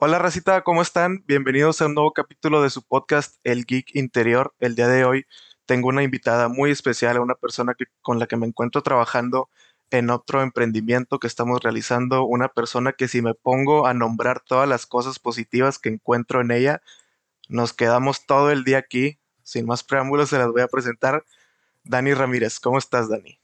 Hola Racita, ¿cómo están? Bienvenidos a un nuevo capítulo de su podcast El Geek Interior. El día de hoy tengo una invitada muy especial, una persona que, con la que me encuentro trabajando en otro emprendimiento que estamos realizando, una persona que si me pongo a nombrar todas las cosas positivas que encuentro en ella, nos quedamos todo el día aquí. Sin más preámbulos, se las voy a presentar. Dani Ramírez, ¿cómo estás, Dani?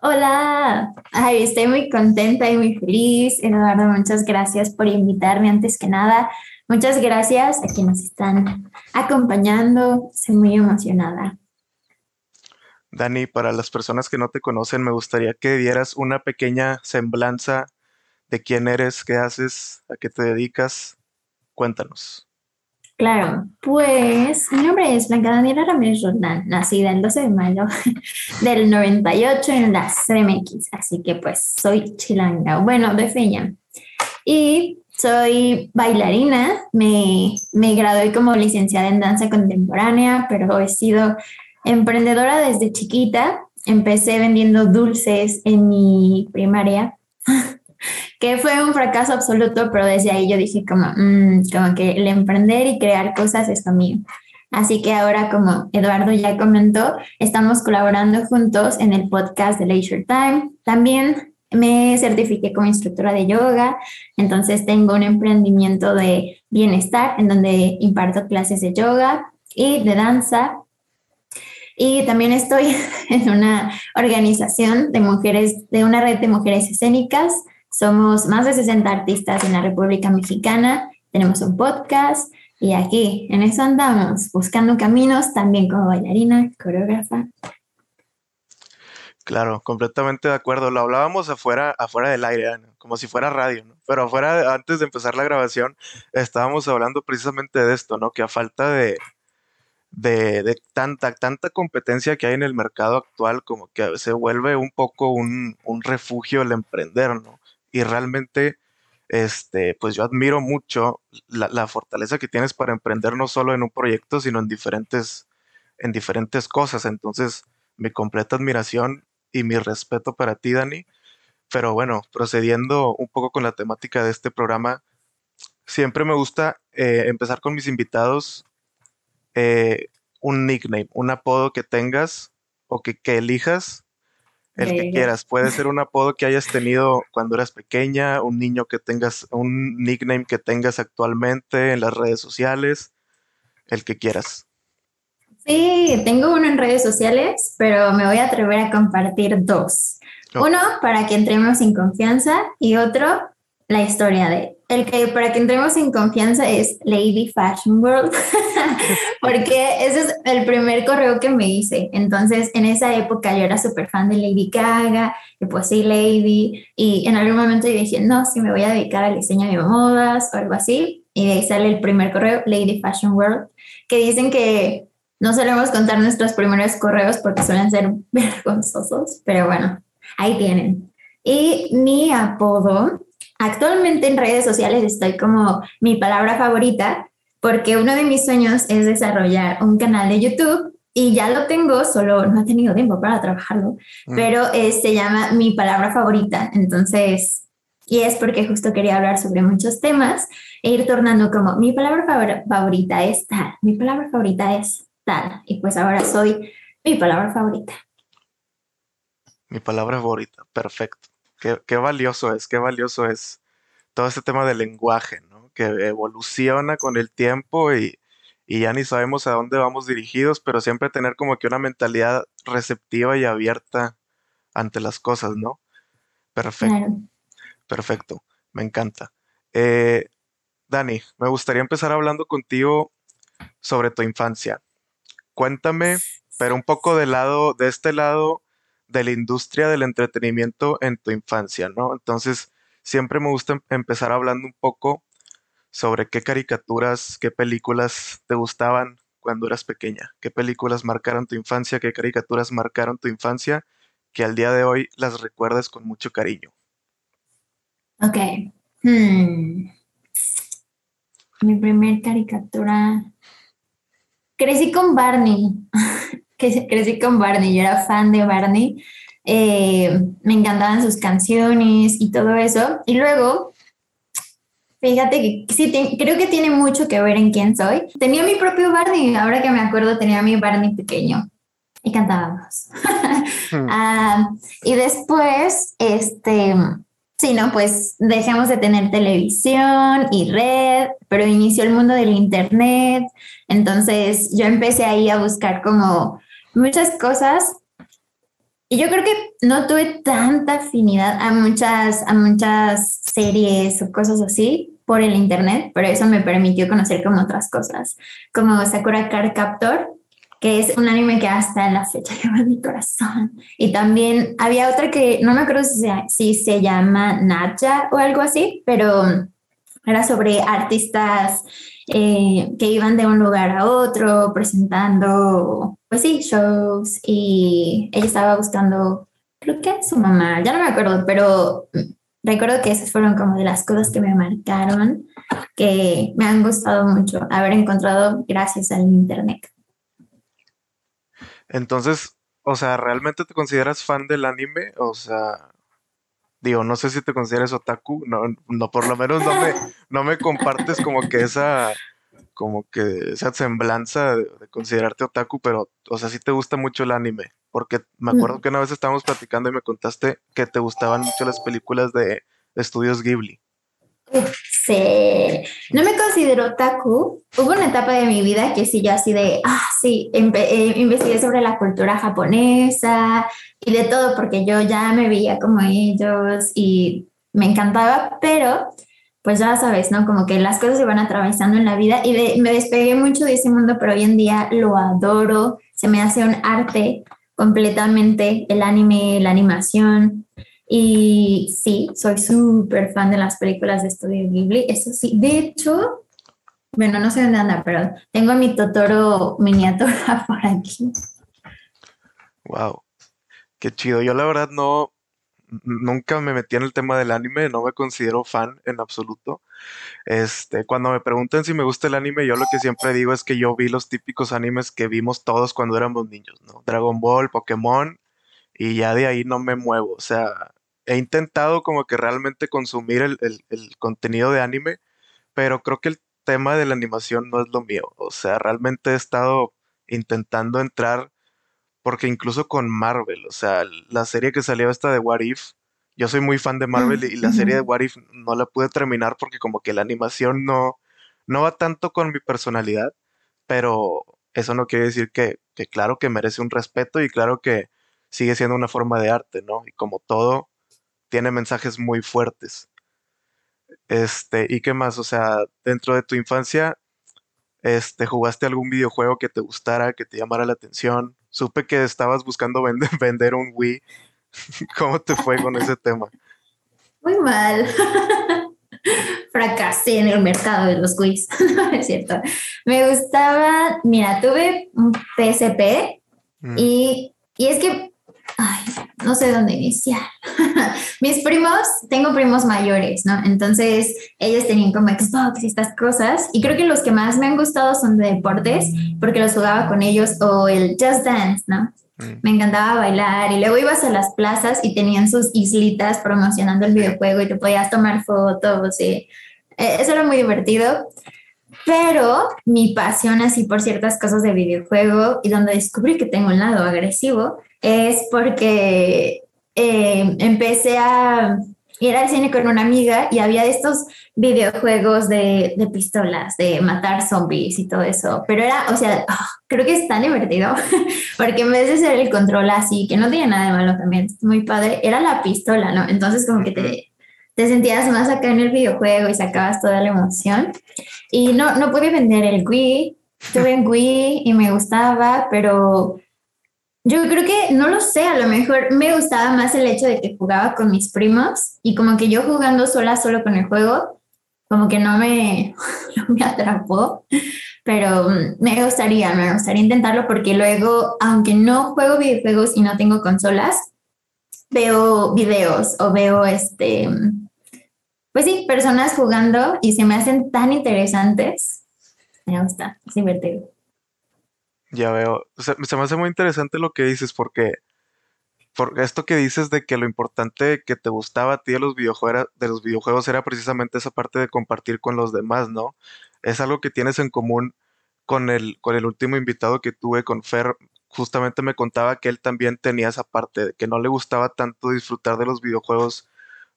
Hola, Ay, estoy muy contenta y muy feliz. Eduardo, muchas gracias por invitarme antes que nada. Muchas gracias a quienes están acompañando. Estoy muy emocionada. Dani, para las personas que no te conocen, me gustaría que dieras una pequeña semblanza de quién eres, qué haces, a qué te dedicas. Cuéntanos. Claro, pues mi nombre es Blanca Daniela Ramírez Roldán, nacida el 12 de mayo del 98 en la CMX, así que pues soy chilanga, bueno, de feña. Y soy bailarina, me, me gradué como licenciada en danza contemporánea, pero he sido emprendedora desde chiquita. Empecé vendiendo dulces en mi primaria que fue un fracaso absoluto, pero desde ahí yo dije como, mm, como que el emprender y crear cosas es lo mío. Así que ahora, como Eduardo ya comentó, estamos colaborando juntos en el podcast de Leisure Time. También me certifiqué como instructora de yoga, entonces tengo un emprendimiento de bienestar en donde imparto clases de yoga y de danza. Y también estoy en una organización de mujeres, de una red de mujeres escénicas somos más de 60 artistas en la República Mexicana, tenemos un podcast y aquí en eso andamos, buscando caminos también como bailarina, coreógrafa. Claro, completamente de acuerdo. Lo hablábamos afuera, afuera del aire, como si fuera radio, ¿no? Pero afuera, antes de empezar la grabación, estábamos hablando precisamente de esto, ¿no? Que a falta de, de, tanta, tanta competencia que hay en el mercado actual, como que se vuelve un poco un, un refugio el emprender, ¿no? Y realmente, este, pues yo admiro mucho la, fortaleza que tienes para emprender no solo en un proyecto, sino en diferentes, en diferentes cosas. Entonces, mi completa admiración y mi respeto para ti, Dani. Pero bueno, procediendo un poco con la temática de este programa, siempre me gusta eh, empezar con mis invitados eh, un nickname, un apodo que tengas o que, que elijas el que quieras. Puede ser un apodo que hayas tenido cuando eras pequeña, un niño que tengas, un nickname que tengas actualmente en las redes sociales, el que quieras. Sí, tengo uno en redes sociales, pero me voy a atrever a compartir dos. Uno para que entremos en confianza y otro la historia de el que para que entremos en confianza es Lady Fashion World, porque ese es el primer correo que me hice. Entonces, en esa época yo era súper fan de Lady Gaga, de sí, Lady, y en algún momento yo dije, no, si me voy a dedicar al diseño de modas o algo así, y de ahí sale el primer correo, Lady Fashion World, que dicen que no solemos contar nuestros primeros correos porque suelen ser vergonzosos, pero bueno, ahí tienen. Y mi apodo Actualmente en redes sociales estoy como mi palabra favorita porque uno de mis sueños es desarrollar un canal de YouTube y ya lo tengo, solo no he tenido tiempo para trabajarlo, mm. pero eh, se llama mi palabra favorita. Entonces, y es porque justo quería hablar sobre muchos temas e ir tornando como mi palabra favorita es tal, mi palabra favorita es tal. Y pues ahora soy mi palabra favorita. Mi palabra favorita, perfecto. Qué, valioso es, qué valioso es todo este tema del lenguaje. Que evoluciona con el tiempo y, ya ni sabemos a dónde vamos dirigidos, pero siempre tener como que una mentalidad receptiva y abierta ante las cosas, ¿no? Perfecto. Perfecto. Me encanta. Eh, Dani, me gustaría empezar hablando contigo sobre tu infancia. Cuéntame, pero un poco del lado, de este lado de la industria del entretenimiento en tu infancia, ¿no? Entonces, siempre me gusta em-, empezar hablando un poco sobre qué caricaturas, qué películas te gustaban cuando eras pequeña, qué películas marcaron tu infancia, qué caricaturas marcaron tu infancia, que al día de hoy las recuerdas con mucho cariño. Ok. Hmm. Mi primer caricatura. Crecí con Barney. crecí con Barney, yo era fan de Barney, eh, me encantaban sus canciones y todo eso. Y luego Fíjate que sí, creo que tiene mucho que ver en quién soy. Tenía mi propio Barney, ahora que me acuerdo, tenía mi Barney pequeño y cantábamos. Hmm. Ah, y después, este, sí, no, pues dejamos de tener televisión y red, pero inició el mundo del internet. Entonces yo empecé ahí a buscar como muchas cosas y yo creo que no tuve tanta afinidad a muchas, a muchas series o cosas así por el internet, pero eso me permitió conocer como otras cosas, como Sakura Card Captor, que es un anime que hasta la fecha lleva mi corazón. Y también había otra que no me acuerdo si se, si se llama Nacha o algo así, pero era sobre artistas eh, que iban de un lugar a otro presentando, pues sí, shows y ella estaba buscando, creo que su mamá, ya no me acuerdo, pero recuerdo que esas fueron como de las cosas que me marcaron, que me han gustado mucho haber encontrado gracias al Internet. Entonces, o sea, ¿realmente te consideras fan del anime? O sea, digo, no sé si te consideras otaku, no, no por lo menos no me, no me compartes como que esa, como que esa semblanza de, considerarte otaku, pero, o sea, sí te gusta mucho el anime, porque me acuerdo que una vez estábamos platicando y me contaste que te gustaban mucho las películas de estudios Ghibli. Sí, no me considero otaku. Hubo una etapa de mi vida que sí, ya así de, ah, sí, eh, investigué sobre la cultura japonesa y de todo, porque yo ya me veía como ellos y me encantaba, pero pues ya sabes, ¿no? Como que las cosas se van atravesando en la vida y me despegué mucho de ese mundo, pero hoy en día lo adoro, se me hace un arte completamente, el anime, la animación. Y sí, soy súper fan de las películas de Estudio Ghibli, eso sí. De hecho, bueno, no sé dónde anda, pero tengo mi Totoro miniatura por aquí. Wow, qué chido. Yo la verdad no, nunca me metí en el tema del anime, no me considero fan en absoluto. Este, cuando me preguntan si me gusta el anime, yo lo que siempre digo es que yo vi los típicos animes que vimos todos cuando éramos niños, ¿no? Dragon Ball, Pokémon, y ya de ahí no me muevo. O sea, he intentado como que realmente consumir el, contenido de anime, pero creo que el tema de la animación no es lo mío. O sea, realmente he estado intentando entrar, porque incluso con Marvel, o sea, la serie que salió esta de What If, yo soy muy fan de Marvel y la serie de What If no la pude terminar porque como que la animación no, no va tanto con mi personalidad, pero eso no quiere decir que, que claro que merece un respeto y claro que sigue siendo una forma de arte, ¿no? Y como todo, tiene mensajes muy fuertes. Este, ¿y qué más? O sea, dentro de tu infancia, este, ¿jugaste algún videojuego que te gustara, que te llamara la atención? Supe que estabas buscando vender, vender un Wii. ¿Cómo te fue con ese tema? Muy mal. Fracasé en el mercado de los Wii. no es cierto. Me gustaba, mira, tuve un PSP mm. y, y es que ay, no sé dónde iniciar. Mis primos, tengo primos mayores, ¿no? Entonces ellos tenían como Xbox y estas cosas. Y creo que los que más me han gustado son de deportes, porque los jugaba con ellos, o el Just Dance, ¿no? Mm. Me encantaba bailar y luego ibas a las plazas y tenían sus islitas promocionando el videojuego y te podías tomar fotos y eh, eso era muy divertido. Pero mi pasión así por ciertas cosas de videojuego y donde descubrí que tengo un lado agresivo es porque eh, empecé a ir al cine con una amiga y había estos videojuegos de, de, pistolas, de matar zombies y todo eso. Pero era, o sea, ah, creo que es tan divertido, porque en vez de ser el control así, que no tiene nada de malo también, muy padre, era la pistola, ¿no? Entonces como que te, te sentías más acá en el videojuego y sacabas toda la emoción. Y no, no pude vender el Wii, tuve en Wii y me gustaba, pero yo creo que, no lo sé, a lo mejor me gustaba más el hecho de que jugaba con mis primos y como que yo jugando sola, solo con el juego, como que no me, me atrapó, pero mm, me gustaría, me gustaría intentarlo porque luego, aunque no juego videojuegos y no tengo consolas, veo videos o veo este, pues sí, personas jugando y se me hacen tan interesantes. Me gusta, es divertido. Ya veo. se me hace muy interesante lo que dices porque por esto que dices de que lo importante que te gustaba a ti de los videojuegos, de los videojuegos era precisamente esa parte de compartir con los demás, ¿no? Es algo que tienes en común con el, con el último invitado que tuve con Fer. Justamente me contaba que él también tenía esa parte de que no le gustaba tanto disfrutar de los videojuegos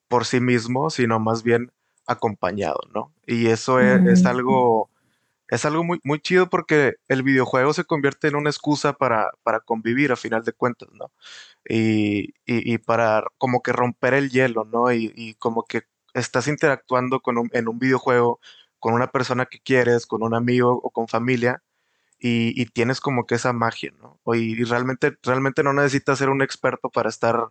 por sí mismo, sino más bien acompañado, ¿no? Y eso es, es algo es algo muy, muy chido porque el videojuego se convierte en una excusa para, para convivir a final de cuentas, ¿no? Y, y, y para como que romper el hielo, ¿no? Y, y como que estás interactuando con un- en un videojuego con una persona que quieres, con un amigo o con familia, y, y tienes como que esa magia, ¿no? O y, y realmente, realmente no necesitas ser un experto para estar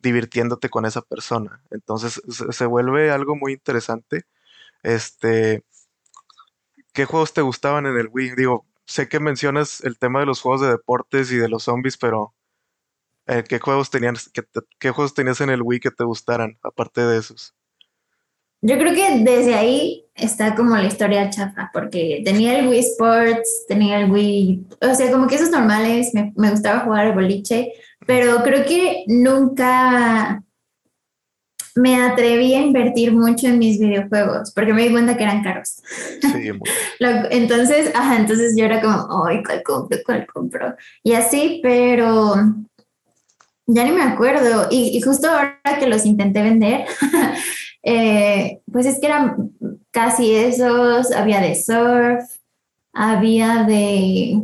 divirtiéndote con esa persona. Entonces se, vuelve algo muy interesante. Este, ¿Qué juegos te gustaban en el Wii? Digo, sé que mencionas el tema de los juegos de deportes y de los zombies, pero eh, ¿qué juegos tenías, qué, te- qué juegos tenías en el Wii que te gustaran, aparte de esos? Yo creo que desde ahí está como la historia chafa, porque tenía el Wii Sports, tenía el Wii, o sea, como que esos normales, me, me gustaba jugar al boliche, pero creo que nunca me atreví a invertir mucho en mis videojuegos, porque me di cuenta que eran caros. Sí, entonces, ajá, entonces yo era como, ay, ¿cuál compro? ¿Cuál compro? Y así, pero ya ni me acuerdo. Y, y justo ahora que los intenté vender, eh, pues es que eran casi esos, había de surf, había de...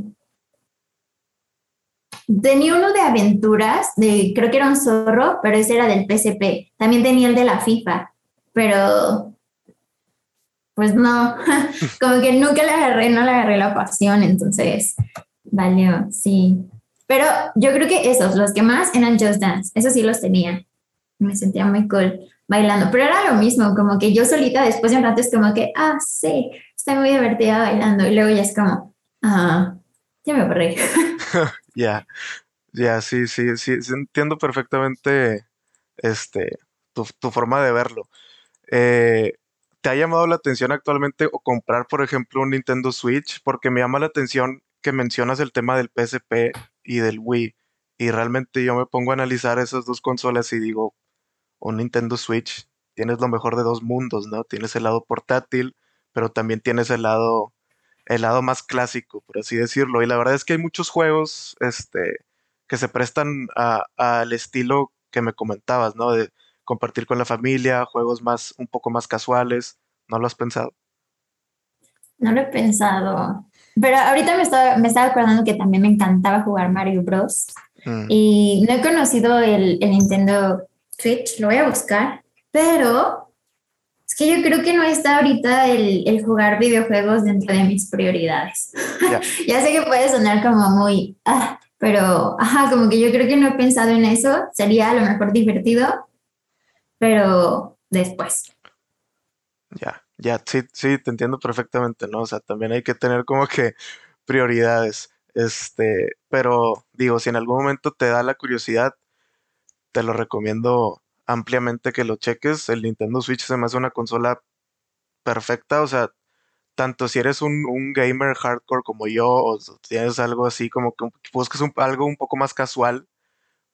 Tenía uno de aventuras, de, creo que era un zorro, pero ese era del PSP. También tenía el de la FIFA, pero pues no, como que nunca le agarré, no le agarré la pasión, entonces valió, sí. Pero yo creo que esos, los que más eran Just Dance, esos sí los tenía. Me sentía muy cool bailando, pero era lo mismo, como que yo solita después de un rato es como que, ah, sí, estoy muy divertida bailando, y luego ya es como, ah, ya me aburrí. Ya, ya, sí, sí, sí, entiendo perfectamente este, tu, tu forma de verlo. Eh, ¿te ha llamado la atención actualmente o comprar, por ejemplo, un Nintendo Switch? Porque me llama la atención que mencionas el tema del PSP y del Wii, y realmente yo me pongo a analizar esas dos consolas y digo, un Nintendo Switch, tienes lo mejor de dos mundos, ¿no? Tienes el lado portátil, pero también tienes el lado, el lado más clásico, por así decirlo. Y la verdad es que hay muchos juegos, este, que se prestan al estilo que me comentabas, ¿no? De compartir con la familia, juegos más, un poco más casuales. ¿No lo has pensado? No lo he pensado. Pero ahorita me estaba, me estaba acordando que también me encantaba jugar Mario Bros. Mm, Y no he conocido el, el Nintendo Switch, lo voy a buscar, pero es que yo creo que no está ahorita el, el jugar videojuegos dentro de mis prioridades. ya, Ya sé que puede sonar como muy, ah, pero ajá, como que yo creo que no he pensado en eso, sería a lo mejor divertido, pero después. ya, ya, sí, sí, te entiendo perfectamente, ¿no? O sea, también hay que tener como que prioridades. Este, pero digo, si en algún momento te da la curiosidad, te lo recomiendo ampliamente que lo cheques. El Nintendo Switch se me hace una consola perfecta, o sea, tanto si eres un, un gamer hardcore como yo, o si tienes algo así como que un- algo un poco más casual,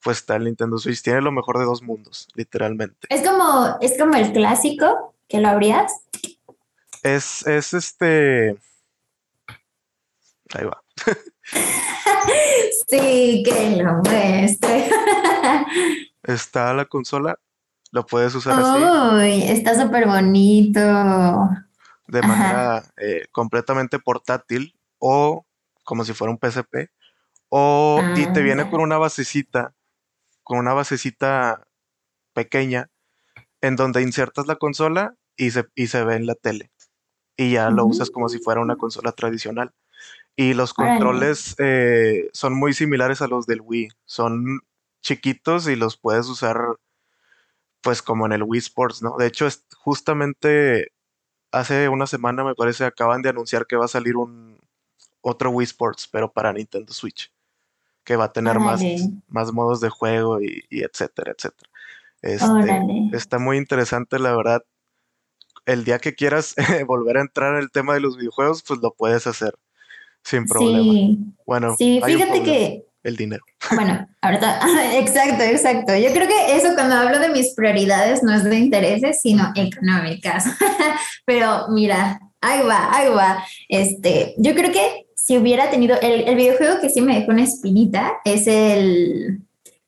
pues está el Nintendo Switch. Tiene lo mejor de dos mundos, literalmente. Es como, es como el clásico que lo abrías. Es, es este. Ahí va. Sí, que lo muestre. Está la consola, lo puedes usar así, Uy, está súper bonito. de Ajá. manera eh, completamente portátil o como si fuera un PSP. O, y te Ah, viene ya. con una basecita, con una basecita pequeña, en donde insertas la consola y se, y se ve en la tele. Y ya lo usas como si fuera una consola tradicional. Y los Órale. controles eh, son muy similares a los del Wii. Son chiquitos y los puedes usar pues como en el Wii Sports, ¿no? De hecho, es justamente hace una semana me parece acaban de anunciar que va a salir un otro Wii Sports, pero para Nintendo Switch, que va a tener más, Órale, más modos de juego y, y etcétera, etcétera. Este, está muy interesante, la verdad. El día que quieras volver a entrar en el tema de los videojuegos, pues lo puedes hacer sin problema. Sí, Bueno, sí, fíjate que el dinero. Bueno, ahorita, exacto, exacto. Yo creo que eso cuando hablo de mis prioridades no es de intereses, sino económicas. Pero mira, ahí va, ahí va. Este, yo creo que si hubiera tenido el, videojuego que sí me dejó una espinita es el,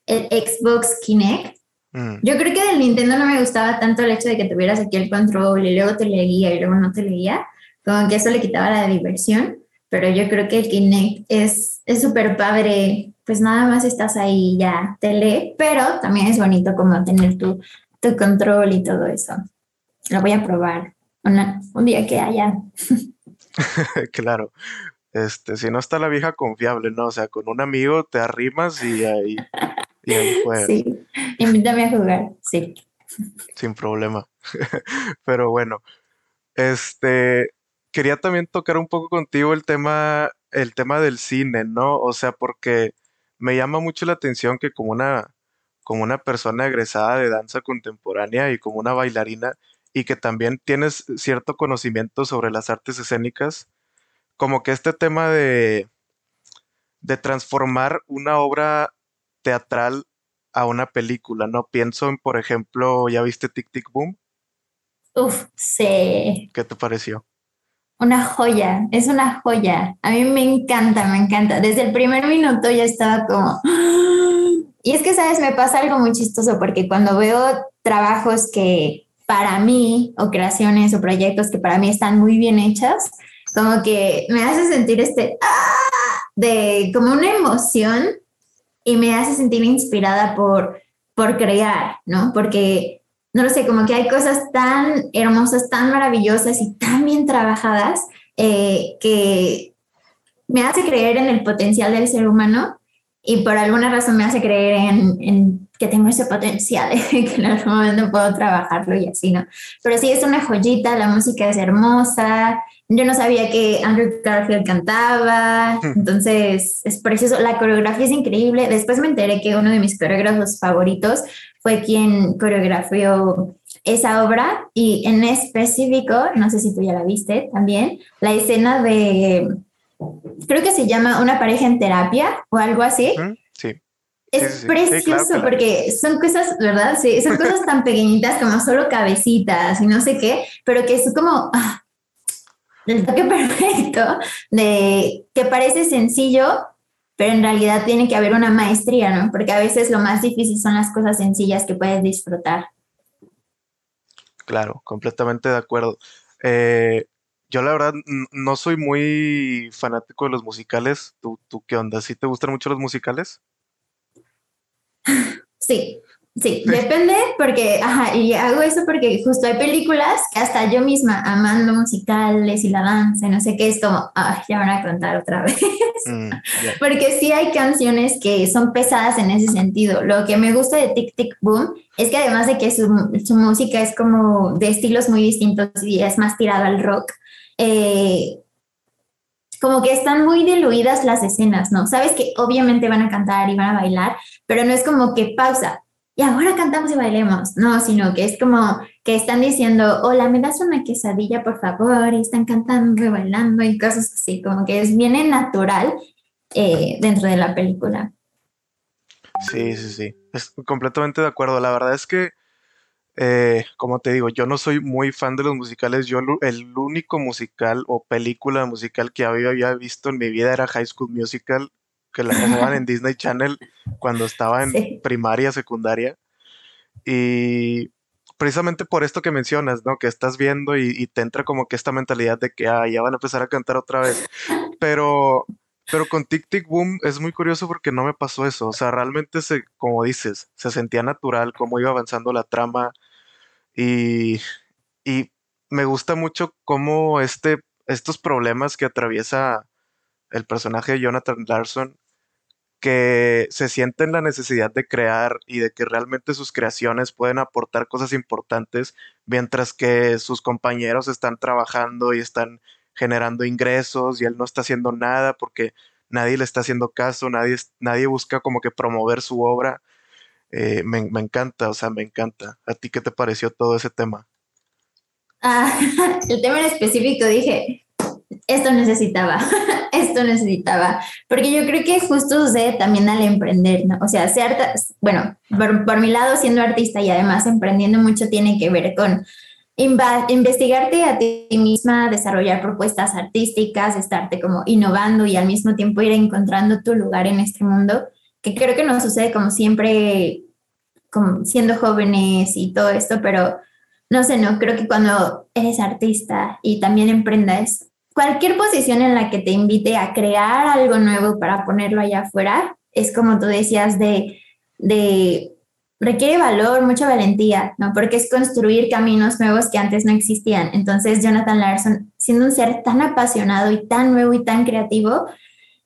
el Xbox Kinect. Mm. Yo creo que del Nintendo no me gustaba tanto el hecho de que tuvieras aquí el control y luego te leía y luego no te leía, como que eso le quitaba la diversión, pero yo creo que el Kinect es súper padre, pues nada más estás ahí ya te lee, pero también es bonito como tener tu, tu control y todo eso. Lo voy a probar un día que haya. claro. Este, si no está la vieja confiable, ¿no? O sea, con un amigo te arrimas y ahí, y ahí juegas. Sí, invítame a jugar, sí. Sin problema. Pero bueno, este, quería también tocar un poco contigo el tema, el tema del cine, ¿no? O sea, porque me llama mucho la atención que como una, como una persona egresada de danza contemporánea y como una bailarina, y que también tienes cierto conocimiento sobre las artes escénicas, como que este tema de, de transformar una obra teatral a una película, ¿no? Pienso en, por ejemplo, ¿ya viste Tic Tic Boom? Uf, sí. ¿Qué te pareció? Una joya, es una joya. A mí me encanta, me encanta. Desde el primer minuto ya estaba como... Y es que, ¿sabes? Me pasa algo muy chistoso porque cuando veo trabajos que para mí, o creaciones o proyectos que para mí están muy bien hechas, como que me hace sentir este, ¡ah! de como una emoción y me hace sentir inspirada por, por crear, ¿no? Porque, no lo sé, como que hay cosas tan hermosas, tan maravillosas y tan bien trabajadas eh, que me hace creer en el potencial del ser humano y por alguna razón me hace creer en, en que tengo ese potencial, que en algún momento puedo trabajarlo y así, ¿no? Pero sí, es una joyita, la música es hermosa, yo no sabía que Andrew Garfield cantaba, hmm. entonces es precioso, la coreografía es increíble, después me enteré que uno de mis coreógrafos favoritos fue quien coreografió esa obra y en específico, no sé si tú ya la viste también, la escena de, creo que se llama Una pareja en terapia o algo así. Sí es precioso porque son cosas, ¿verdad? Sí, son cosas tan pequeñitas como solo cabecitas y no sé qué, pero que es como ah, el toque perfecto de que parece sencillo, pero en realidad tiene que haber una maestría, ¿no? Porque a veces lo más difícil son las cosas sencillas que puedes disfrutar. Claro, completamente de acuerdo. Eh, yo la verdad no soy muy fanático de los musicales. ¿Tú, ¿Tú qué onda? ¿Sí te gustan mucho los musicales? Sí, sí, depende porque, ajá, y hago eso porque justo hay películas que hasta yo misma amando musicales y la danza, no sé qué, es como, ay, ya van a contar otra vez. Mm, porque sí hay canciones que son pesadas en ese sentido. Lo que me gusta de Tic Tic Boom es que además de que su, su música es como de estilos muy distintos y es más tirado al rock, eh, como que están muy diluidas las escenas, ¿no? Sabes que obviamente van a cantar y van a bailar, pero no es como que pausa y ahora cantamos y bailemos, no, sino que es como que están diciendo, hola, me das una quesadilla, por favor, y están cantando y bailando y cosas así, como que es bien natural eh, dentro de la película. Sí, sí, sí, es completamente de acuerdo. La verdad es que eh, como te digo, yo no soy muy fan de los musicales. Yo el único musical o película musical que había, visto en mi vida era High School Musical, que la pasaban en Disney Channel cuando estaba en primaria, secundaria. Y precisamente por esto que mencionas, ¿no? Que estás viendo y, te entra como que esta mentalidad de que ah, ya van a empezar a cantar otra vez. Pero, pero con Tic Tic Boom es muy curioso porque no me pasó eso. O sea, realmente se, como dices, se sentía natural cómo iba avanzando la trama y, me gusta mucho cómo este, estos problemas que atraviesa el personaje de Jonathan Larson, que se sienten la necesidad de crear y de que realmente sus creaciones pueden aportar cosas importantes, mientras que sus compañeros están trabajando y están generando ingresos y él no está haciendo nada porque nadie le está haciendo caso, nadie, nadie busca como que promover su obra. Eh, me, encanta, o sea, me encanta. ¿A ti qué te pareció todo ese tema? Ah, el tema en específico dije, esto necesitaba, esto necesitaba, porque yo creo que justo sucede también al emprender. O sea, ser, bueno, por, mi lado, siendo artista y además emprendiendo mucho tiene que ver con investigarte a ti misma, desarrollar propuestas artísticas, estarte como innovando y al mismo tiempo ir encontrando tu lugar en este mundo, que creo que no sucede como siempre, como siendo jóvenes y todo esto, pero no sé, no, creo que cuando eres artista y también emprendas, cualquier posición en la que te invite a crear algo nuevo para ponerlo allá afuera, es como tú decías, de, de requiere valor, mucha valentía, ¿no? Porque es construir caminos nuevos que antes no existían. Entonces, Jonathan Larson, siendo un ser tan apasionado y tan nuevo y tan creativo,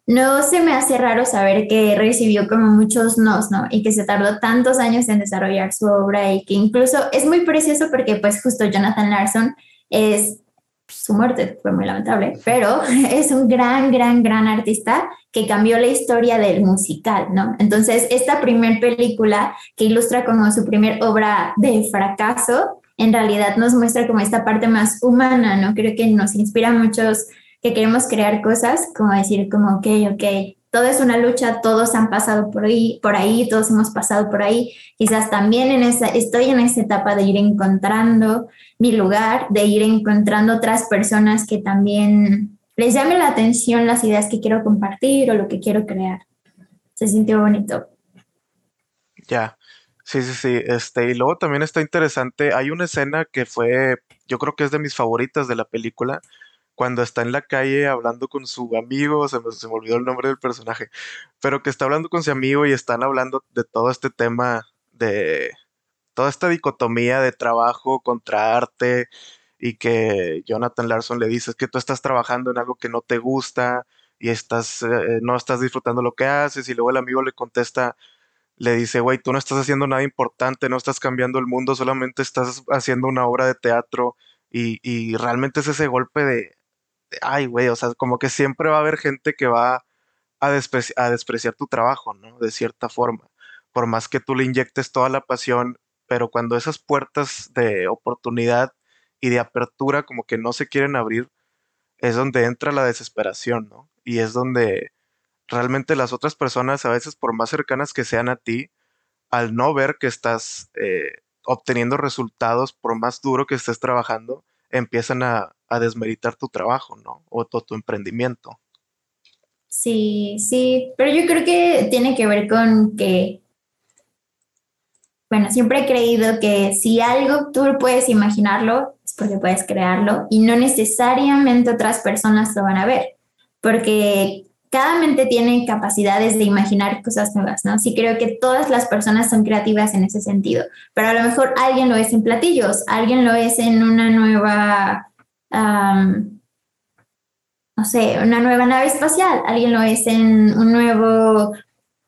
no se me hace raro saber que recibió como muchos nos, ¿no? Y que se tardó tantos años en desarrollar su obra y que incluso es muy precioso porque pues justo Jonathan Larson es, su muerte fue muy lamentable, pero es un gran, gran, gran artista que cambió la historia del musical, ¿no? Entonces, esta primer película que ilustra como su primer obra de fracaso, en realidad nos muestra como esta parte más humana, ¿no? Creo que nos inspira a muchos que queremos crear cosas, como decir como, ok, ok, todo es una lucha, todos han pasado por ahí, por ahí, todos hemos pasado por ahí. Quizás también en esa, estoy en esa etapa de ir encontrando mi lugar, de ir encontrando otras personas que también les llame la atención las ideas que quiero compartir o lo que quiero crear. Se sintió bonito. Ya, sí, sí, sí. Este, y luego también está interesante, hay una escena que fue, yo creo que es de mis favoritas de la película, cuando está en la calle hablando con su amigo, se me, se me, olvidó el nombre del personaje, pero que está hablando con su amigo y están hablando de todo este tema de toda esta dicotomía de trabajo contra arte y que Jonathan Larson le dice que tú estás trabajando en algo que no te gusta y estás, eh, no estás disfrutando lo que haces y luego el amigo le contesta, le dice, güey, tú no estás haciendo nada importante, no estás cambiando el mundo, solamente estás haciendo una obra de teatro y, y realmente es ese golpe de, ay, güey, o sea, como que siempre va a haber gente que va a, despreciar tu trabajo, ¿no? De cierta forma. Por más que tú le inyectes toda la pasión, pero cuando esas puertas de oportunidad y de apertura como que no se quieren abrir, es donde entra la desesperación, ¿no? Y es donde realmente las otras personas, a veces por más cercanas que sean a ti, al no ver que estás eh, obteniendo resultados, por más duro que estés trabajando, empiezan a, desmeritar tu trabajo, ¿no? O tu emprendimiento. Sí, sí, pero yo creo que tiene que ver con que, bueno, siempre he creído que si algo tú puedes imaginarlo, es porque puedes crearlo y no necesariamente otras personas lo van a ver, porque cada mente tiene capacidades de imaginar cosas nuevas, ¿no? Sí creo que todas las personas son creativas en ese sentido, pero a lo mejor alguien lo es en platillos, alguien lo es en una nueva, no sé, una nueva nave espacial, alguien lo es en un nuevo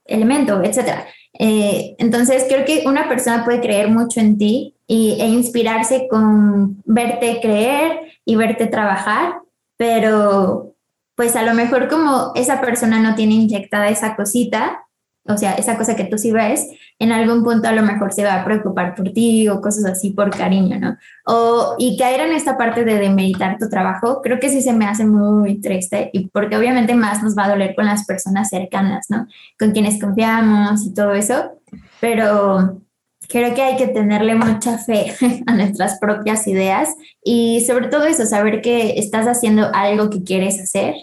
elemento, etc. Eh, entonces creo que una persona puede creer mucho en ti y, e inspirarse con verte creer y verte trabajar, pero pues a lo mejor como esa persona no tiene inyectada esa cosita, o sea, esa cosa que tú sí ves, en algún punto a lo mejor se va a preocupar por ti o cosas así por cariño, ¿no? O, y caer en esta parte de demeritar tu trabajo, creo que sí se me hace muy triste y porque obviamente más nos va a doler con las personas cercanas, ¿no? Con quienes confiamos y todo eso, pero creo que hay que tenerle mucha fe a nuestras propias ideas y sobre todo eso, saber que estás haciendo algo que quieres hacer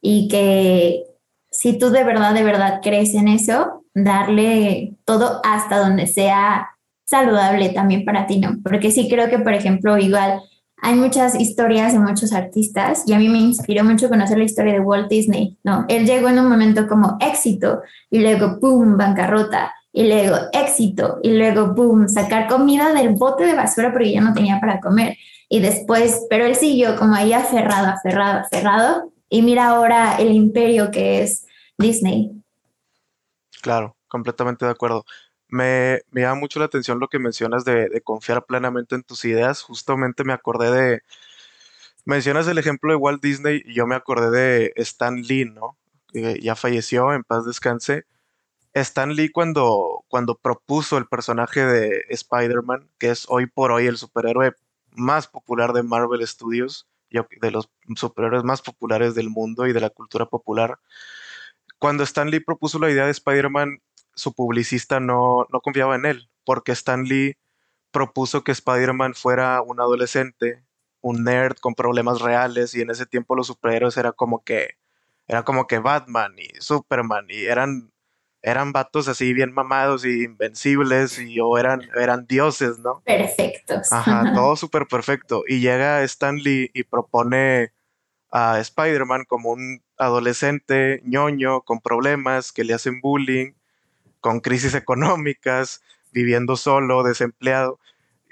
y que si tú de verdad, de verdad crees en eso, darle todo hasta donde sea saludable también para ti, ¿no? Porque sí creo que, por ejemplo, igual hay muchas historias de muchos artistas y a mí me inspiró mucho conocer la historia de Walt Disney, ¿no? Él llegó en un momento como éxito y luego, ¡pum!, bancarrota y luego éxito y luego, ¡pum!, sacar comida del bote de basura porque ya no tenía para comer. Y después, pero él siguió como ahí aferrado, aferrado, aferrado y mira ahora el imperio que es Disney. Claro, completamente de acuerdo. Me, me llama mucho la atención lo que mencionas de, confiar plenamente en tus ideas. Justamente me acordé de, mencionas el ejemplo de Walt Disney y yo me acordé de Stan Lee, ¿no? Que ya falleció, en paz descanse. Stan Lee cuando, cuando propuso el personaje de Spider-Man, que es hoy por hoy el superhéroe más popular de Marvel Studios, de los superhéroes más populares del mundo y de la cultura popular. Cuando Stan Lee propuso la idea de Spider-Man, su publicista no, no confiaba en él, porque Stan Lee propuso que Spider-Man fuera un adolescente, un nerd con problemas reales, y en ese tiempo los superhéroes era como que como que Batman y Superman y eran eran vatos así bien mamados y invencibles y o eran, eran dioses, ¿no? Perfectos. Ajá, todo súper perfecto. Y llega Stan Lee y propone a Spider-Man como un adolescente ñoño con problemas que le hacen bullying, con crisis económicas, viviendo solo, desempleado.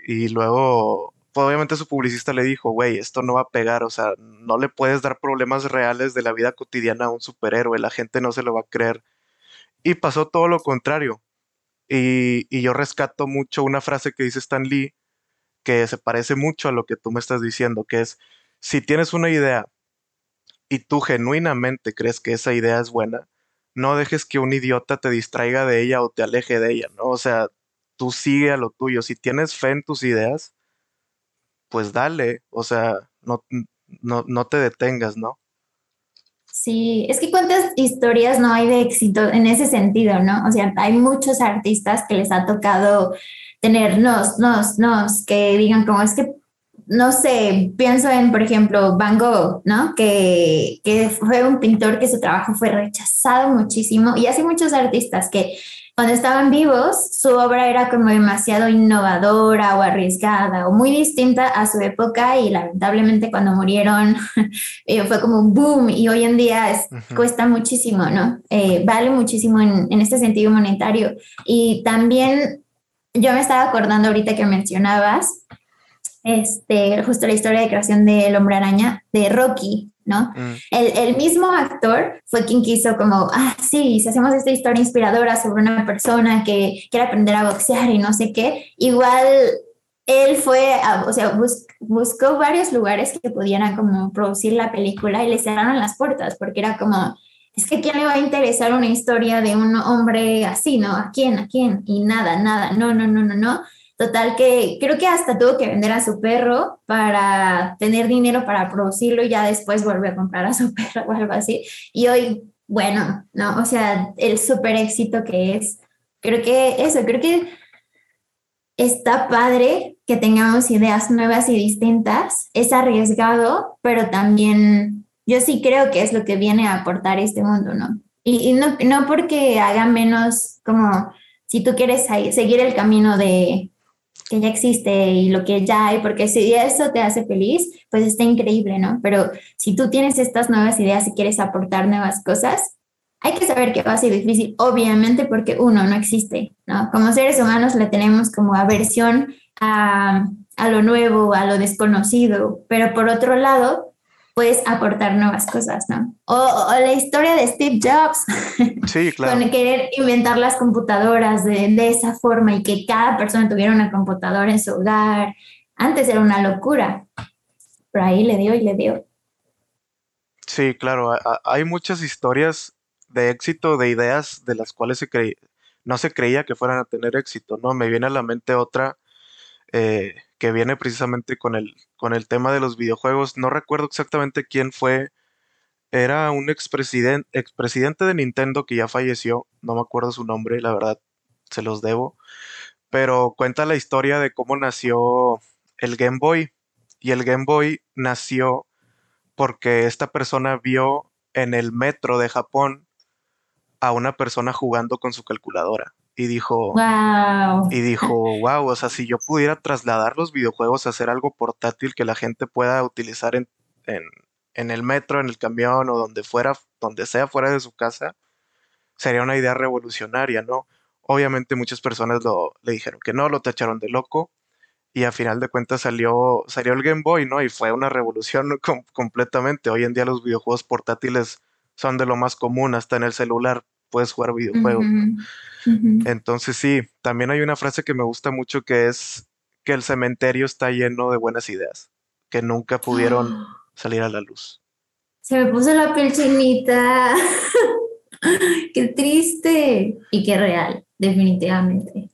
Y luego, pues, obviamente su publicista le dijo, güey, esto no va a pegar, o sea, no le puedes dar problemas reales de la vida cotidiana a un superhéroe, la gente no se lo va a creer y pasó todo lo contrario. Y, yo rescato mucho una frase que dice Stan Lee, que se parece mucho a lo que tú me estás diciendo, que es, si tienes una idea y tú genuinamente crees que esa idea es buena, no dejes que un idiota te distraiga de ella o te aleje de ella, ¿no? O sea, tú sigue a lo tuyo. Si tienes fe en tus ideas, pues dale, o sea, no, no, no te detengas, ¿no? Sí, es que cuántas historias no hay de éxito en ese sentido, ¿no? O sea, hay muchos artistas que les ha tocado tener nos, nos, nos, que digan como es que, no sé, pienso en, por ejemplo, Van Gogh, ¿no? Que, que fue un pintor que su trabajo fue rechazado muchísimo y así muchos artistas que cuando estaban vivos, su obra era como demasiado innovadora o arriesgada o muy distinta a su época y lamentablemente cuando murieron eh, fue como un boom y hoy en día es, cuesta muchísimo, ¿no? Eh, vale muchísimo en, en este sentido monetario. Y también yo me estaba acordando ahorita que mencionabas este, justo la historia de creación del hombre araña de Rocky, ¿no? Mm. El, mismo actor fue quien quiso como, ah, sí, si hacemos esta historia inspiradora sobre una persona que quiere aprender a boxear y no sé qué, igual él fue, o sea, buscó varios lugares que pudieran como producir la película y le cerraron las puertas porque era como, es que ¿a quién le va a interesar una historia de un hombre así, no? ¿A quién? ¿A quién? Y nada, nada, no, no, no, no, no. Total que creo que hasta tuvo que vender a su perro para tener dinero para producirlo y ya después volvió a comprar a su perro o algo así. Y hoy, bueno, no, o sea, el súper éxito que es. Creo que eso, creo que está padre que tengamos ideas nuevas y distintas. Es arriesgado, pero también yo sí creo que es lo que viene a aportar este mundo, ¿no? Y, no, no porque haga menos como si tú quieres seguir el camino de que ya existe y lo que ya hay, porque si eso te hace feliz, pues está increíble, ¿no? Pero si tú tienes estas nuevas ideas y quieres aportar nuevas cosas, hay que saber que va a ser difícil, obviamente, porque uno no existe, ¿no? Como seres humanos le tenemos como aversión a, a lo nuevo, a lo desconocido, pero por otro lado, puedes aportar nuevas cosas, ¿no? O, la historia de Steve Jobs. Sí, claro. Con querer inventar las computadoras de, de, esa forma y que cada persona tuviera una computadora en su hogar. Antes era una locura. Pero ahí le dio y le dio. Sí, claro. Hay muchas historias de éxito, de ideas de las cuales se no se creía que fueran a tener éxito, ¿no? Me viene a la mente otra eh, que viene precisamente con el, con el tema de los videojuegos. No recuerdo exactamente quién fue. Era un expresidente, expresidente de Nintendo que ya falleció. No me acuerdo su nombre, la verdad, se los debo. Pero cuenta la historia de cómo nació el Game Boy. Y el Game Boy nació porque esta persona vio en el metro de Japón a una persona jugando con su calculadora y dijo, wow. y dijo, wow, o sea, si yo pudiera trasladar los videojuegos a hacer algo portátil que la gente pueda utilizar en, en, el metro, en el camión o donde fuera, donde sea fuera de su casa, sería una idea revolucionaria, ¿no? Obviamente muchas personas lo, le dijeron que no, lo tacharon de loco y a final de cuentas salió, salió el Game Boy, ¿no? Y fue una revolución completamente. Hoy en día los videojuegos portátiles son de lo más común, hasta en el celular puedes jugar videojuegos. Entonces sí, también hay una frase que me gusta mucho que es que el cementerio está lleno de buenas ideas, que nunca pudieron salir a la luz. Se me puso la piel chinita. qué triste y qué real, definitivamente.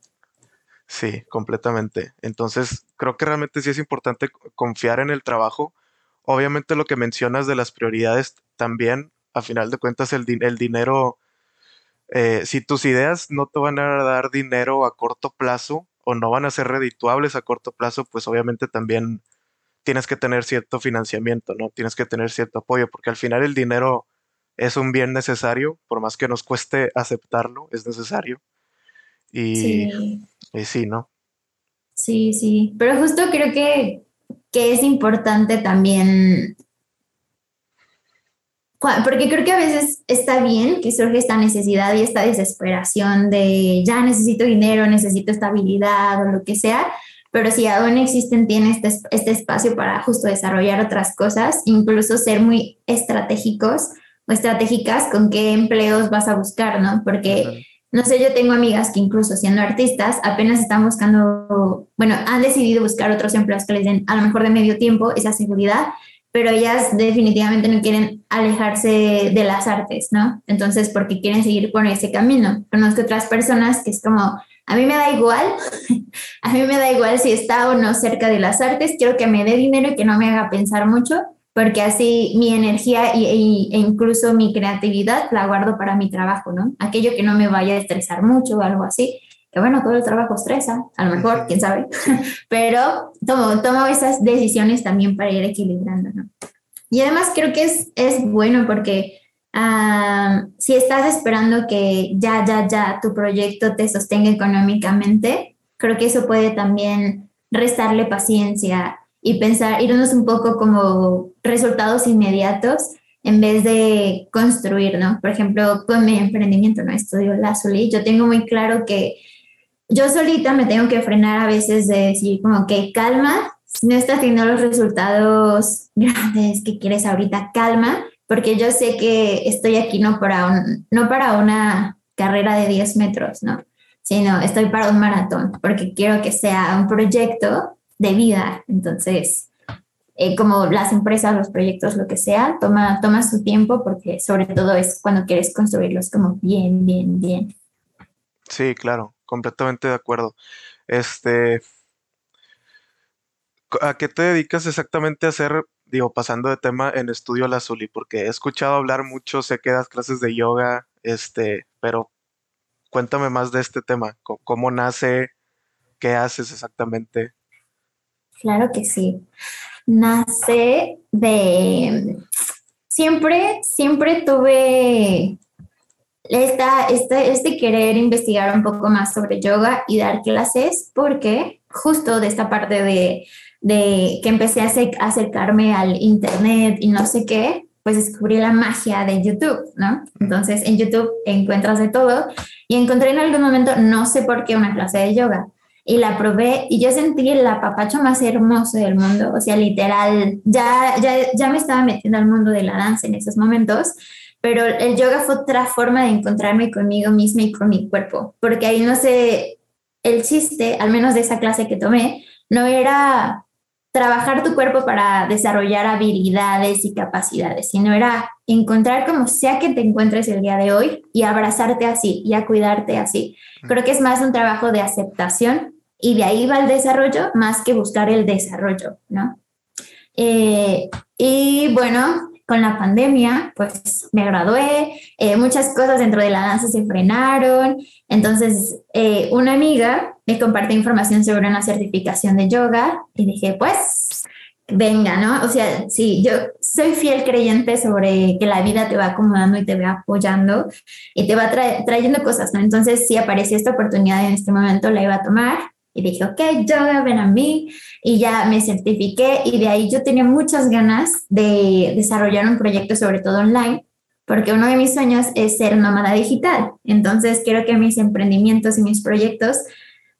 Sí, completamente. Entonces, creo que realmente sí es importante confiar en el trabajo. obviamente lo que mencionas de las prioridades también, a final de cuentas, el, el dinero, eh, si tus ideas no te van a dar dinero a corto plazo o no van a ser redituables a corto plazo, pues obviamente también tienes que tener cierto financiamiento, ¿no? Tienes que tener cierto apoyo, porque al final el dinero es un bien necesario, por más que nos cueste aceptarlo, es necesario. Y sí, y sí ¿no? Sí, sí, pero justo creo que que es importante también, porque creo que a veces está bien que surge esta necesidad y esta desesperación de ya necesito dinero, necesito estabilidad o lo que sea, pero si aún existen, tiene este, este espacio para justo desarrollar otras cosas, incluso ser muy estratégicos o estratégicas con qué empleos vas a buscar, ¿no? Porque... No sé, yo tengo amigas que incluso siendo artistas apenas están buscando, bueno, han decidido buscar otros empleos que les den a lo mejor de medio tiempo esa seguridad, pero ellas definitivamente no quieren alejarse de las artes, ¿no? Entonces, porque quieren seguir por ese camino. Conozco otras personas que es como, a mí me da igual, a mí me da igual si está o no cerca de las artes, quiero que me dé dinero y que no me haga pensar mucho porque así mi energía e, incluso mi creatividad la guardo para mi trabajo, ¿no? Aquello que no me vaya a estresar mucho o algo así, que bueno, todo el trabajo estresa, a lo mejor, quién sabe, pero tomo, tomo esas decisiones también para ir equilibrando, ¿no? Y además creo que es, es bueno porque ah, si estás esperando que ya, ya, ya tu proyecto te sostenga económicamente, creo que eso puede también restarle paciencia y pensar, irnos un poco como resultados inmediatos en vez de construir, ¿no? Por ejemplo, con mi emprendimiento, ¿no? Estudio Lazuli, yo tengo muy claro que yo solita me tengo que frenar a veces de decir como que calma, no estás teniendo los resultados grandes que quieres ahorita, calma, porque yo sé que estoy aquí no para, un, no para una carrera de 10 metros, ¿no? Sino estoy para un maratón, porque quiero que sea un proyecto de vida. Entonces, eh, como las empresas, los proyectos, lo que sea, toma, toma su tiempo porque sobre todo es cuando quieres construirlos como bien, bien, bien. Sí, claro, completamente de acuerdo. Este, ¿a qué te dedicas exactamente a hacer, digo, pasando de tema en Estudio Lazuli? Porque he escuchado hablar mucho, sé que das clases de yoga, este, pero cuéntame más de este tema, cómo nace, qué haces exactamente. Claro que sí. Nace de... Siempre, siempre tuve esta, este, este querer investigar un poco más sobre yoga y dar clases porque justo de esta parte de, de que empecé a acercarme al internet y no sé qué, pues descubrí la magia de YouTube, ¿no? Entonces en YouTube encuentras de todo y encontré en algún momento, no sé por qué, una clase de yoga y la probé y yo sentí el apapacho más hermoso del mundo, o sea, literal, ya, ya, ya me estaba metiendo al mundo de la danza en esos momentos, pero el yoga fue otra forma de encontrarme conmigo misma y con mi cuerpo, porque ahí no sé, el chiste, al menos de esa clase que tomé, no era trabajar tu cuerpo para desarrollar habilidades y capacidades, sino era encontrar como sea que te encuentres el día de hoy y abrazarte así y a cuidarte así. Creo que es más un trabajo de aceptación y de ahí va el desarrollo más que buscar el desarrollo, ¿no? Eh, y bueno, con la pandemia, pues me gradué, eh, muchas cosas dentro de la danza se frenaron, entonces eh, una amiga me compartió información sobre una certificación de yoga y dije, pues venga, ¿no? O sea, sí, yo soy fiel creyente sobre que la vida te va acomodando y te va apoyando y te va trayendo cosas, ¿no? Entonces, si apareció esta oportunidad en este momento, la iba a tomar y dije, ok, yoga, ven a mí. Y ya me certifiqué y de ahí yo tenía muchas ganas de desarrollar un proyecto, sobre todo online, porque uno de mis sueños es ser nómada digital. Entonces quiero que mis emprendimientos y mis proyectos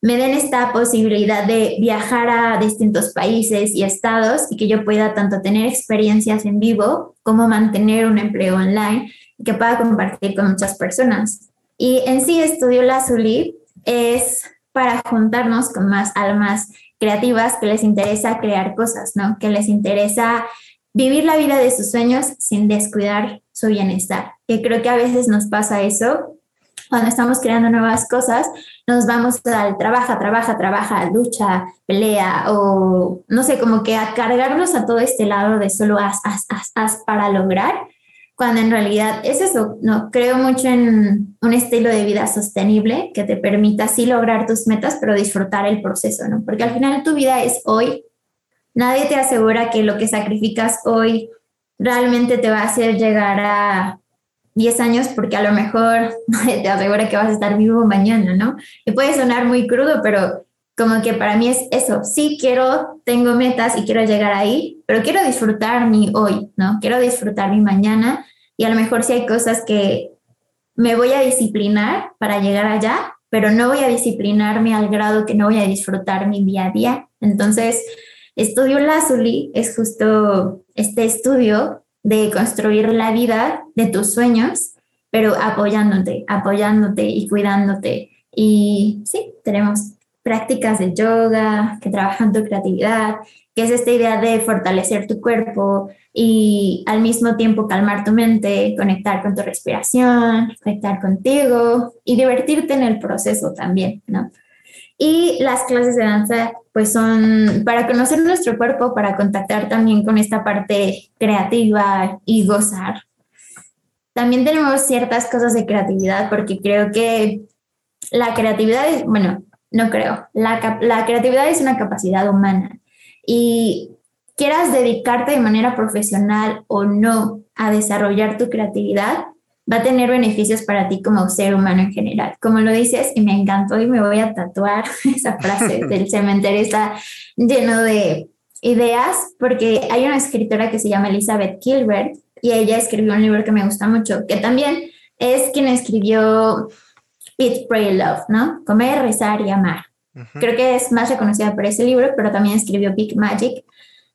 me den esta posibilidad de viajar a distintos países y estados y que yo pueda tanto tener experiencias en vivo como mantener un empleo online y que pueda compartir con muchas personas. Y en sí, Estudio Lazuli es para juntarnos con más almas creativas que les interesa crear cosas, ¿no? Que les interesa vivir la vida de sus sueños sin descuidar su bienestar. Que creo que a veces nos pasa eso cuando estamos creando nuevas cosas, nos vamos al trabaja, trabaja, trabaja, lucha, pelea o no sé, como que a cargarnos a todo este lado de solo haz, haz, haz, haz para lograr cuando en realidad es eso, no creo mucho en un estilo de vida sostenible que te permita sí lograr tus metas, pero disfrutar el proceso, ¿no? Porque al final tu vida es hoy. Nadie te asegura que lo que sacrificas hoy realmente te va a hacer llegar a 10 años porque a lo mejor te asegura que vas a estar vivo mañana, ¿no? Y puede sonar muy crudo, pero como que para mí es eso, sí quiero, tengo metas y quiero llegar ahí, pero quiero disfrutar mi hoy, ¿no? Quiero disfrutar mi mañana y a lo mejor sí hay cosas que me voy a disciplinar para llegar allá, pero no voy a disciplinarme al grado que no voy a disfrutar mi día a día. Entonces, Estudio Lazuli es justo este estudio de construir la vida de tus sueños, pero apoyándote, apoyándote y cuidándote. Y sí, tenemos prácticas de yoga que trabajan tu creatividad, que es esta idea de fortalecer tu cuerpo y al mismo tiempo calmar tu mente, conectar con tu respiración, conectar contigo y divertirte en el proceso también, ¿no? Y las clases de danza, pues son para conocer nuestro cuerpo, para contactar también con esta parte creativa y gozar. También tenemos ciertas cosas de creatividad, porque creo que la creatividad es, bueno, no creo. La, la creatividad es una capacidad humana y quieras dedicarte de manera profesional o no a desarrollar tu creatividad, va a tener beneficios para ti como ser humano en general. Como lo dices, y me encantó y me voy a tatuar esa frase del cementerio, está lleno de ideas, porque hay una escritora que se llama Elizabeth Gilbert y ella escribió un libro que me gusta mucho, que también es quien escribió Eat, Pray, Love, ¿no? Comer, rezar y amar. Creo que es más reconocida por ese libro, pero también escribió Big Magic,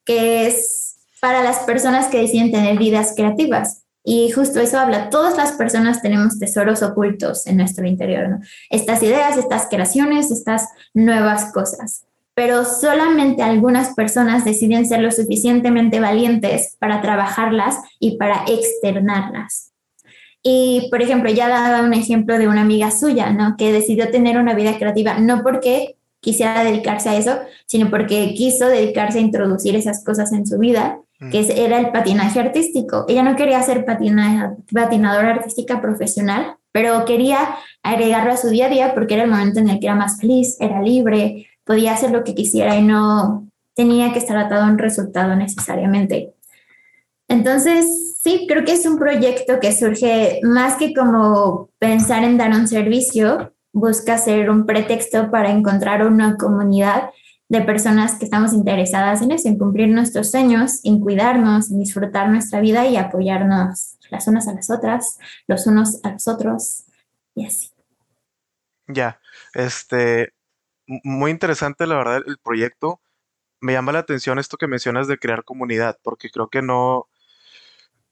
que es para las personas que deciden tener vidas creativas. Y justo eso habla, todas las personas tenemos tesoros ocultos en nuestro interior, ¿no? Estas ideas, estas creaciones, estas nuevas cosas. Pero solamente algunas personas deciden ser lo suficientemente valientes para trabajarlas y para externarlas. Y, por ejemplo, ya daba un ejemplo de una amiga suya, ¿no? Que decidió tener una vida creativa, no porque quisiera dedicarse a eso, sino porque quiso dedicarse a introducir esas cosas en su vida, que mm. era el patinaje artístico. Ella no quería ser patinadora artística profesional, pero quería agregarlo a su día a día porque era el momento en el que era más feliz, era libre, podía hacer lo que quisiera y no tenía que estar atado a un resultado necesariamente. Entonces, sí, creo que es un proyecto que surge más que como pensar en dar un servicio, busca ser un pretexto para encontrar una comunidad de personas que estamos interesadas en eso, en cumplir nuestros sueños, en cuidarnos, en disfrutar nuestra vida y apoyarnos las unas a las otras, los unos a los otros y así. Ya, este, muy interesante la verdad el proyecto. Me llama la atención esto que mencionas de crear comunidad, porque creo que no,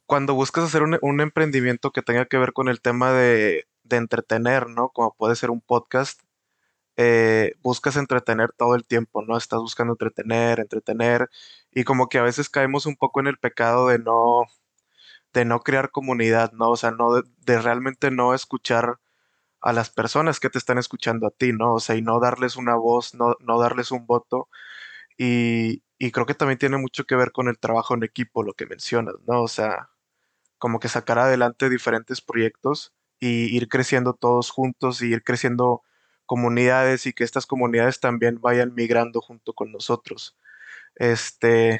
cuando buscas hacer un, emprendimiento que tenga que ver con el tema de, entretener, ¿no? Como puede ser un podcast, eh, buscas entretener todo el tiempo, ¿no? Estás buscando entretener, entretener, y como que a veces caemos un poco en el pecado de no, de no crear comunidad, ¿no? O sea, no de, realmente no escuchar a las personas que te están escuchando a ti, ¿no? O sea, y no darles una voz, no, no darles un voto. Y, y creo que también tiene mucho que ver con el trabajo en equipo, lo que mencionas, ¿no? O sea, como que sacar adelante diferentes proyectos y ir creciendo todos juntos y ir creciendo comunidades y que estas comunidades también vayan migrando junto con nosotros. Este,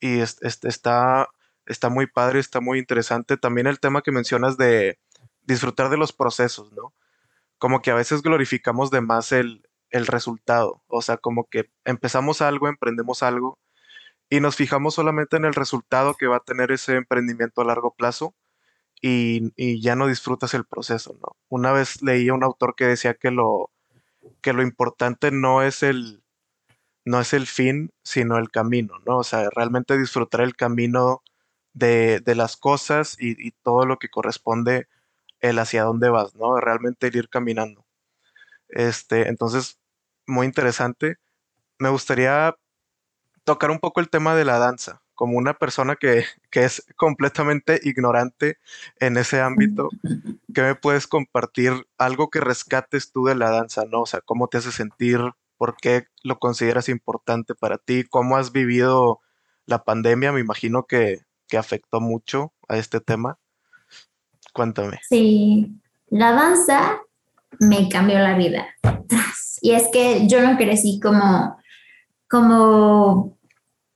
y está, está muy padre, está muy interesante. También el tema que mencionas de disfrutar de los procesos, ¿no? Como que a veces glorificamos de más el, el resultado. O sea, como que empezamos algo, emprendemos algo y nos fijamos solamente en el resultado que va a tener ese emprendimiento a largo plazo y, ya no disfrutas el proceso, ¿no? Una vez leí a un autor que decía que lo, que lo importante no es el no es el fin, sino el camino, ¿no? O sea, realmente disfrutar el camino de, las cosas y, todo lo que corresponde el hacia dónde vas, ¿no? Realmente ir caminando. Este, entonces, muy interesante. Me gustaría tocar un poco el tema de la danza, como una persona que, que es completamente ignorante en ese ámbito, ¿qué me puedes compartir? Algo que rescates tú de la danza, ¿no? O sea, ¿cómo te hace sentir? ¿Por qué lo consideras importante para ti? ¿Cómo has vivido la pandemia? Me imagino que, que afectó mucho a este tema. Cuéntame. Sí, la danza me cambió la vida. Y es que yo no crecí como, como,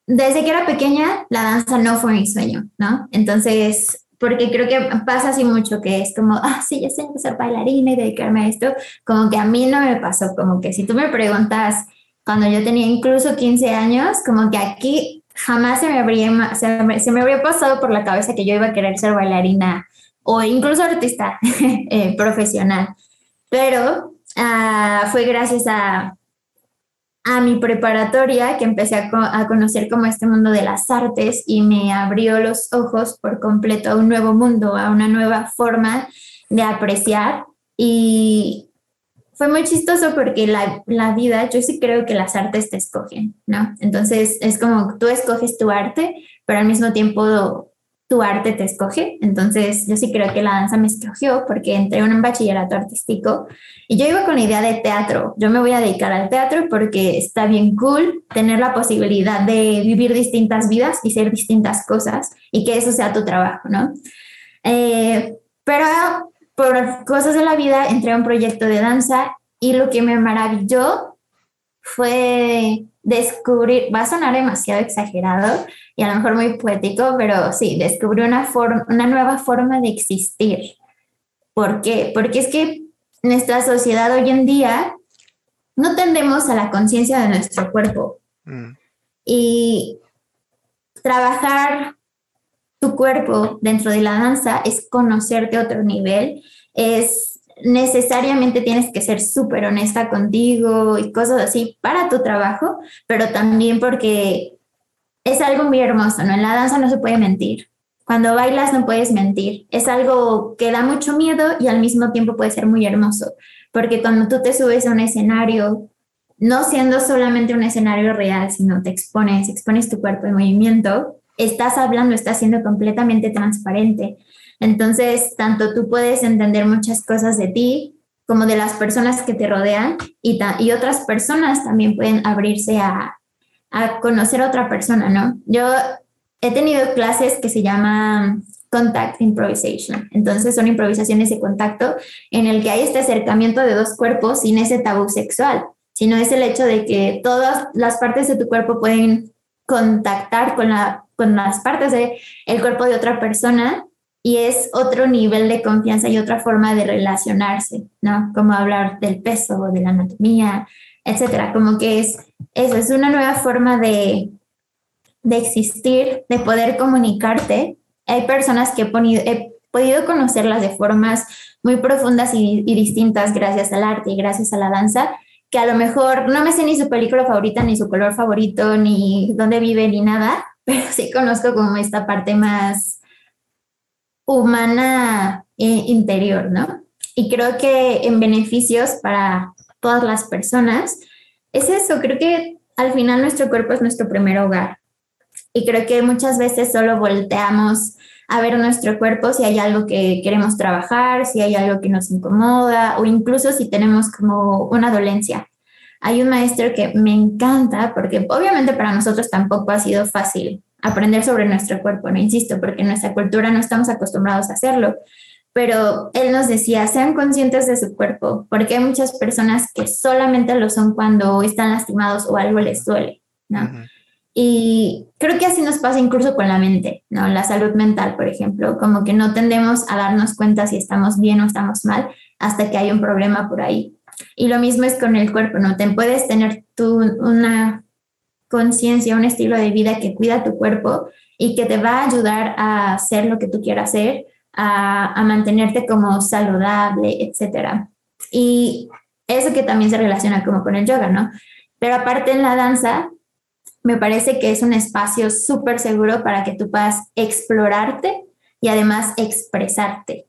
desde que era pequeña, la danza no fue mi sueño, ¿no? Entonces, porque creo que pasa así mucho que es como, ah, sí, ya sé ser bailarina y dedicarme a esto, como que a mí no me pasó, como que si tú me preguntas cuando yo tenía incluso 15 años, como que aquí jamás se me habría, se me, habría pasado por la cabeza que yo iba a querer ser bailarina o incluso artista eh, profesional. Pero uh, fue gracias a, a, mi preparatoria que empecé a, a, conocer como este mundo de las artes y me abrió los ojos por completo a un nuevo mundo, a una nueva forma de apreciar. Y fue muy chistoso porque la, la vida, yo sí creo que las artes te escogen, ¿no? Entonces es como tú escoges tu arte, pero al mismo tiempo tu arte te escoge. Entonces, yo sí creo que la danza me escogió porque entré en un bachillerato artístico y yo iba con la idea de teatro. Yo me voy a dedicar al teatro porque está bien cool tener la posibilidad de vivir distintas vidas y ser distintas cosas y que eso sea tu trabajo, ¿no? Eh, pero por cosas de la vida entré a un proyecto de danza y lo que me maravilló fue descubrir, va a sonar demasiado exagerado y a lo mejor muy poético, pero sí, descubrí una, una nueva forma de existir. ¿Por qué? Porque es que nuestra sociedad hoy en día no tendemos a la conciencia de nuestro cuerpo. Mm. Y trabajar tu cuerpo dentro de la danza es conocerte a otro nivel, es necesariamente tienes que ser súper honesta contigo y cosas así para tu trabajo, pero también porque es algo muy hermoso, ¿no? En la danza no se puede mentir. Cuando bailas no puedes mentir. Es algo que da mucho miedo y al mismo tiempo puede ser muy hermoso, porque cuando tú te subes a un escenario, no siendo solamente un escenario real, sino te expones, expones tu cuerpo en movimiento, estás hablando, estás siendo completamente transparente. Entonces, tanto tú puedes entender muchas cosas de ti como de las personas que te rodean y, y otras personas también pueden abrirse a, a conocer a otra persona, ¿no? Yo he tenido clases que se llaman contact improvisation. Entonces son improvisaciones de contacto en el que hay este acercamiento de dos cuerpos sin ese tabú sexual, sino es el hecho de que todas las partes de tu cuerpo pueden contactar con, la, con las partes del el cuerpo de otra persona y es otro nivel de confianza y otra forma de relacionarse, ¿no? Como hablar del peso, de la anatomía, etcétera. Como que es eso, es una nueva forma de, de existir, de poder comunicarte. Hay personas que he, he podido conocerlas de formas muy profundas y, y distintas gracias al arte y gracias a la danza, que a lo mejor no me sé ni su película favorita, ni su color favorito, ni dónde vive, ni nada, pero sí conozco como esta parte más humana eh, interior, ¿no? Y creo que en beneficios para todas las personas es eso, creo que al final nuestro cuerpo es nuestro primer hogar. Y creo que muchas veces solo volteamos a ver nuestro cuerpo si hay algo que queremos trabajar, si hay algo que nos incomoda o incluso si tenemos como una dolencia. Hay un maestro que me encanta porque obviamente para nosotros tampoco ha sido fácil aprender sobre nuestro cuerpo, no insisto, porque en nuestra cultura no estamos acostumbrados a hacerlo. Pero él nos decía, sean conscientes de su cuerpo, porque hay muchas personas que solamente lo son cuando están lastimados o algo les duele, ¿no? Y creo que así nos pasa incluso con la mente, ¿no? La salud mental, por ejemplo, como que no tendemos a darnos cuenta si estamos bien o estamos mal hasta que hay un problema por ahí. Y lo mismo es con el cuerpo, ¿no? Te puedes tener tú una conciencia, un estilo de vida que cuida tu cuerpo y que te va a ayudar a hacer lo que tú quieras hacer, a, mantenerte como saludable, etc. Y eso que también se relaciona como con el yoga, ¿no? Pero aparte en la danza, me parece que es un espacio súper seguro para que tú puedas explorarte y además expresarte.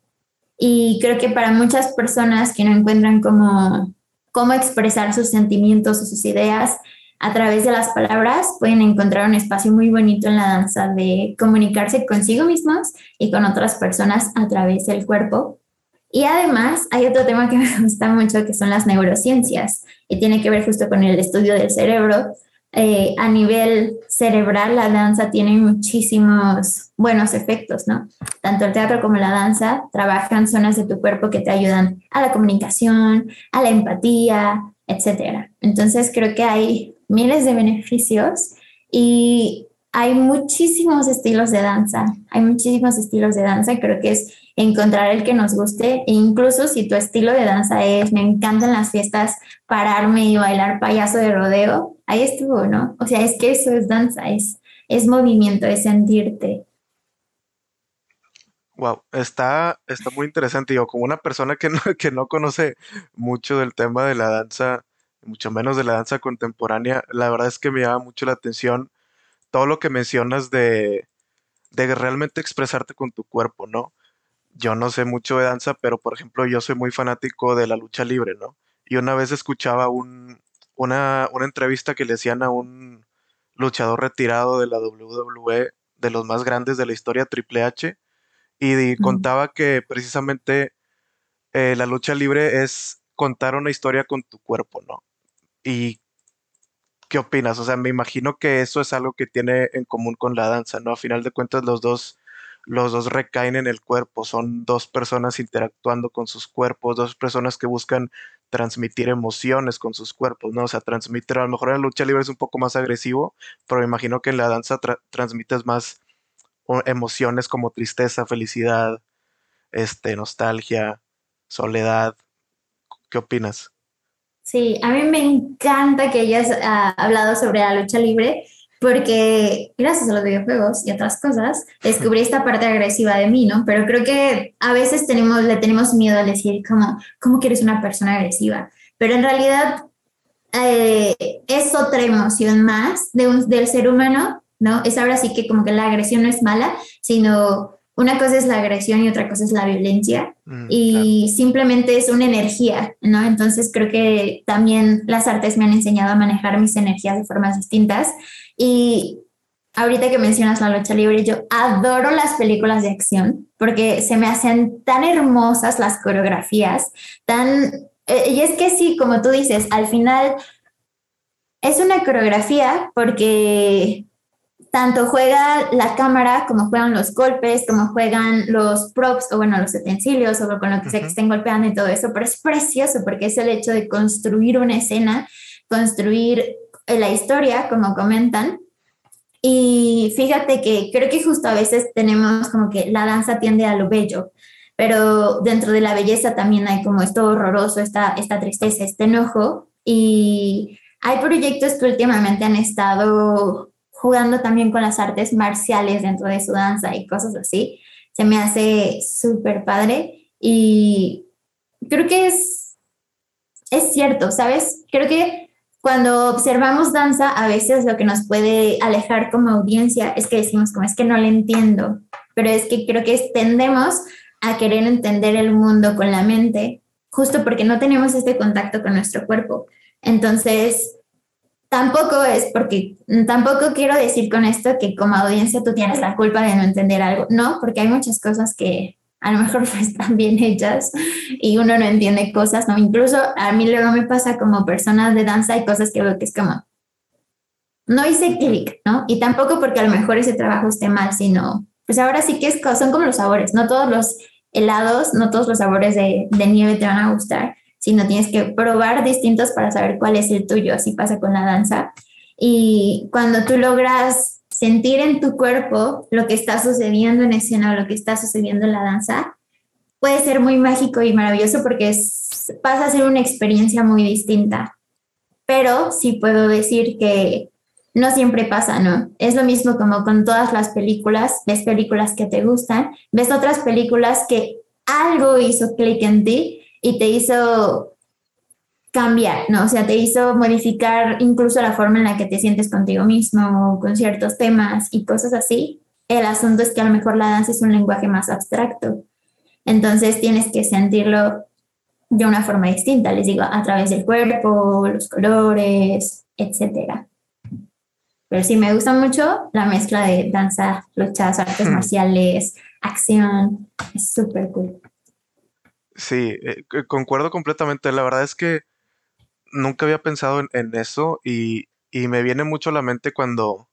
Y creo que para muchas personas que no encuentran como cómo expresar sus sentimientos o sus ideas, a través de las palabras pueden encontrar un espacio muy bonito en la danza de comunicarse consigo mismos y con otras personas a través del cuerpo. Y además hay otro tema que me gusta mucho que son las neurociencias y tiene que ver justo con el estudio del cerebro. Eh, a nivel cerebral, la danza tiene muchísimos buenos efectos, ¿no? Tanto el teatro como la danza trabajan zonas de tu cuerpo que te ayudan a la comunicación, a la empatía, etcétera. Entonces creo que hay miles de beneficios y hay muchísimos estilos de danza, hay muchísimos estilos de danza creo que es encontrar el que nos guste e incluso si tu estilo de danza es, me encantan las fiestas, pararme y bailar payaso de rodeo, ahí estuvo, ¿no? O sea, es que eso es danza, es, es movimiento, es sentirte. Wow, está, está muy interesante. Yo, como una persona que no, que no conoce mucho del tema de la danza, mucho menos de la danza contemporánea, la verdad es que me llama mucho la atención todo lo que mencionas de, de realmente expresarte con tu cuerpo, ¿no? Yo no sé mucho de danza, pero por ejemplo, yo soy muy fanático de la lucha libre, ¿no? Y una vez escuchaba un, una, una entrevista que le hacían a un luchador retirado de la WWE, de los más grandes de la historia, Triple H, y contaba que precisamente eh, la lucha libre es contar una historia con tu cuerpo, ¿no? ¿Y qué opinas? O sea, me imagino que eso es algo que tiene en común con la danza, ¿no? A final de cuentas, los dos, los dos recaen en el cuerpo, son dos personas interactuando con sus cuerpos, dos personas que buscan transmitir emociones con sus cuerpos, ¿no? O sea, transmitir, a lo mejor en la lucha libre es un poco más agresivo, pero me imagino que en la danza transmites más emociones como tristeza, felicidad, este, nostalgia, soledad. ¿Qué opinas? Sí, a mí me encanta que hayas ah, hablado sobre la lucha libre porque gracias a los videojuegos y otras cosas descubrí esta parte agresiva de mí, ¿no? Pero creo que a veces tenemos, le tenemos miedo a decir como, ¿cómo que eres una persona agresiva? Pero en realidad eh, es otra emoción más de un, del ser humano ¿no? Es ahora sí que como que la agresión no es mala, sino una cosa es la agresión y otra cosa es la violencia mm, y simplemente es una energía, ¿no? Entonces creo que también las artes me han enseñado a manejar mis energías de formas distintas y ahorita que mencionas la lucha libre, yo adoro las películas de acción porque se me hacen tan hermosas las coreografías, tan... Eh, y es que sí, como tú dices, al final es una coreografía porque tanto juega la cámara como juegan los golpes, como juegan los props o bueno, los utensilios o con lo que sea que estén golpeando y todo eso, pero es precioso porque es el hecho de construir una escena, construir eh, la historia, como comentan. Y fíjate que creo que justo a veces tenemos como que la danza tiende a lo bello, pero dentro de la belleza también hay como esto horroroso, esta, esta tristeza, este enojo. Y hay proyectos que últimamente han estado jugando también con las artes marciales dentro de su danza y cosas así. Se me hace súper padre y creo que es, es cierto, ¿sabes? Creo que cuando observamos danza, a veces lo que nos puede alejar como audiencia es que decimos como es que no le entiendo, pero es que creo que tendemos a querer entender el mundo con la mente, justo porque no tenemos este contacto con nuestro cuerpo. Entonces, tampoco es porque, tampoco quiero decir con esto que como audiencia tú tienes la culpa de no entender algo, no, porque hay muchas cosas que a lo mejor están bien hechas y uno no entiende cosas, ¿no? Incluso a mí luego me pasa como persona de danza, hay cosas que veo que es como, no hice clic, ¿no? Y tampoco porque a lo mejor ese trabajo esté mal, sino, pues ahora sí que es, son como los sabores, no todos los helados, no todos los sabores de, de nieve te van a gustar, sino tienes que probar distintos para saber cuál es el tuyo. Así pasa con la danza. Y cuando tú logras sentir en tu cuerpo lo que está sucediendo en escena o lo que está sucediendo en la danza, puede ser muy mágico y maravilloso porque pasa a ser una experiencia muy distinta. Pero sí puedo decir que no siempre pasa, ¿no? Es lo mismo como con todas las películas, ves películas que te gustan, ves otras películas que algo hizo clic en ti y te hizo cambiar, ¿no? O sea, te hizo modificar incluso la forma en la que te sientes contigo mismo, con ciertos temas y cosas así. El asunto es que a lo mejor la danza es un lenguaje más abstracto. Entonces tienes que sentirlo de una forma distinta, les digo, a través del cuerpo, los colores, etcétera. Pero sí me gusta mucho la mezcla de danza, luchas, artes marciales, acción. Es súper cool. Sí, eh, concuerdo completamente. La verdad es que nunca había pensado en, eso y, me viene mucho a la mente cuando,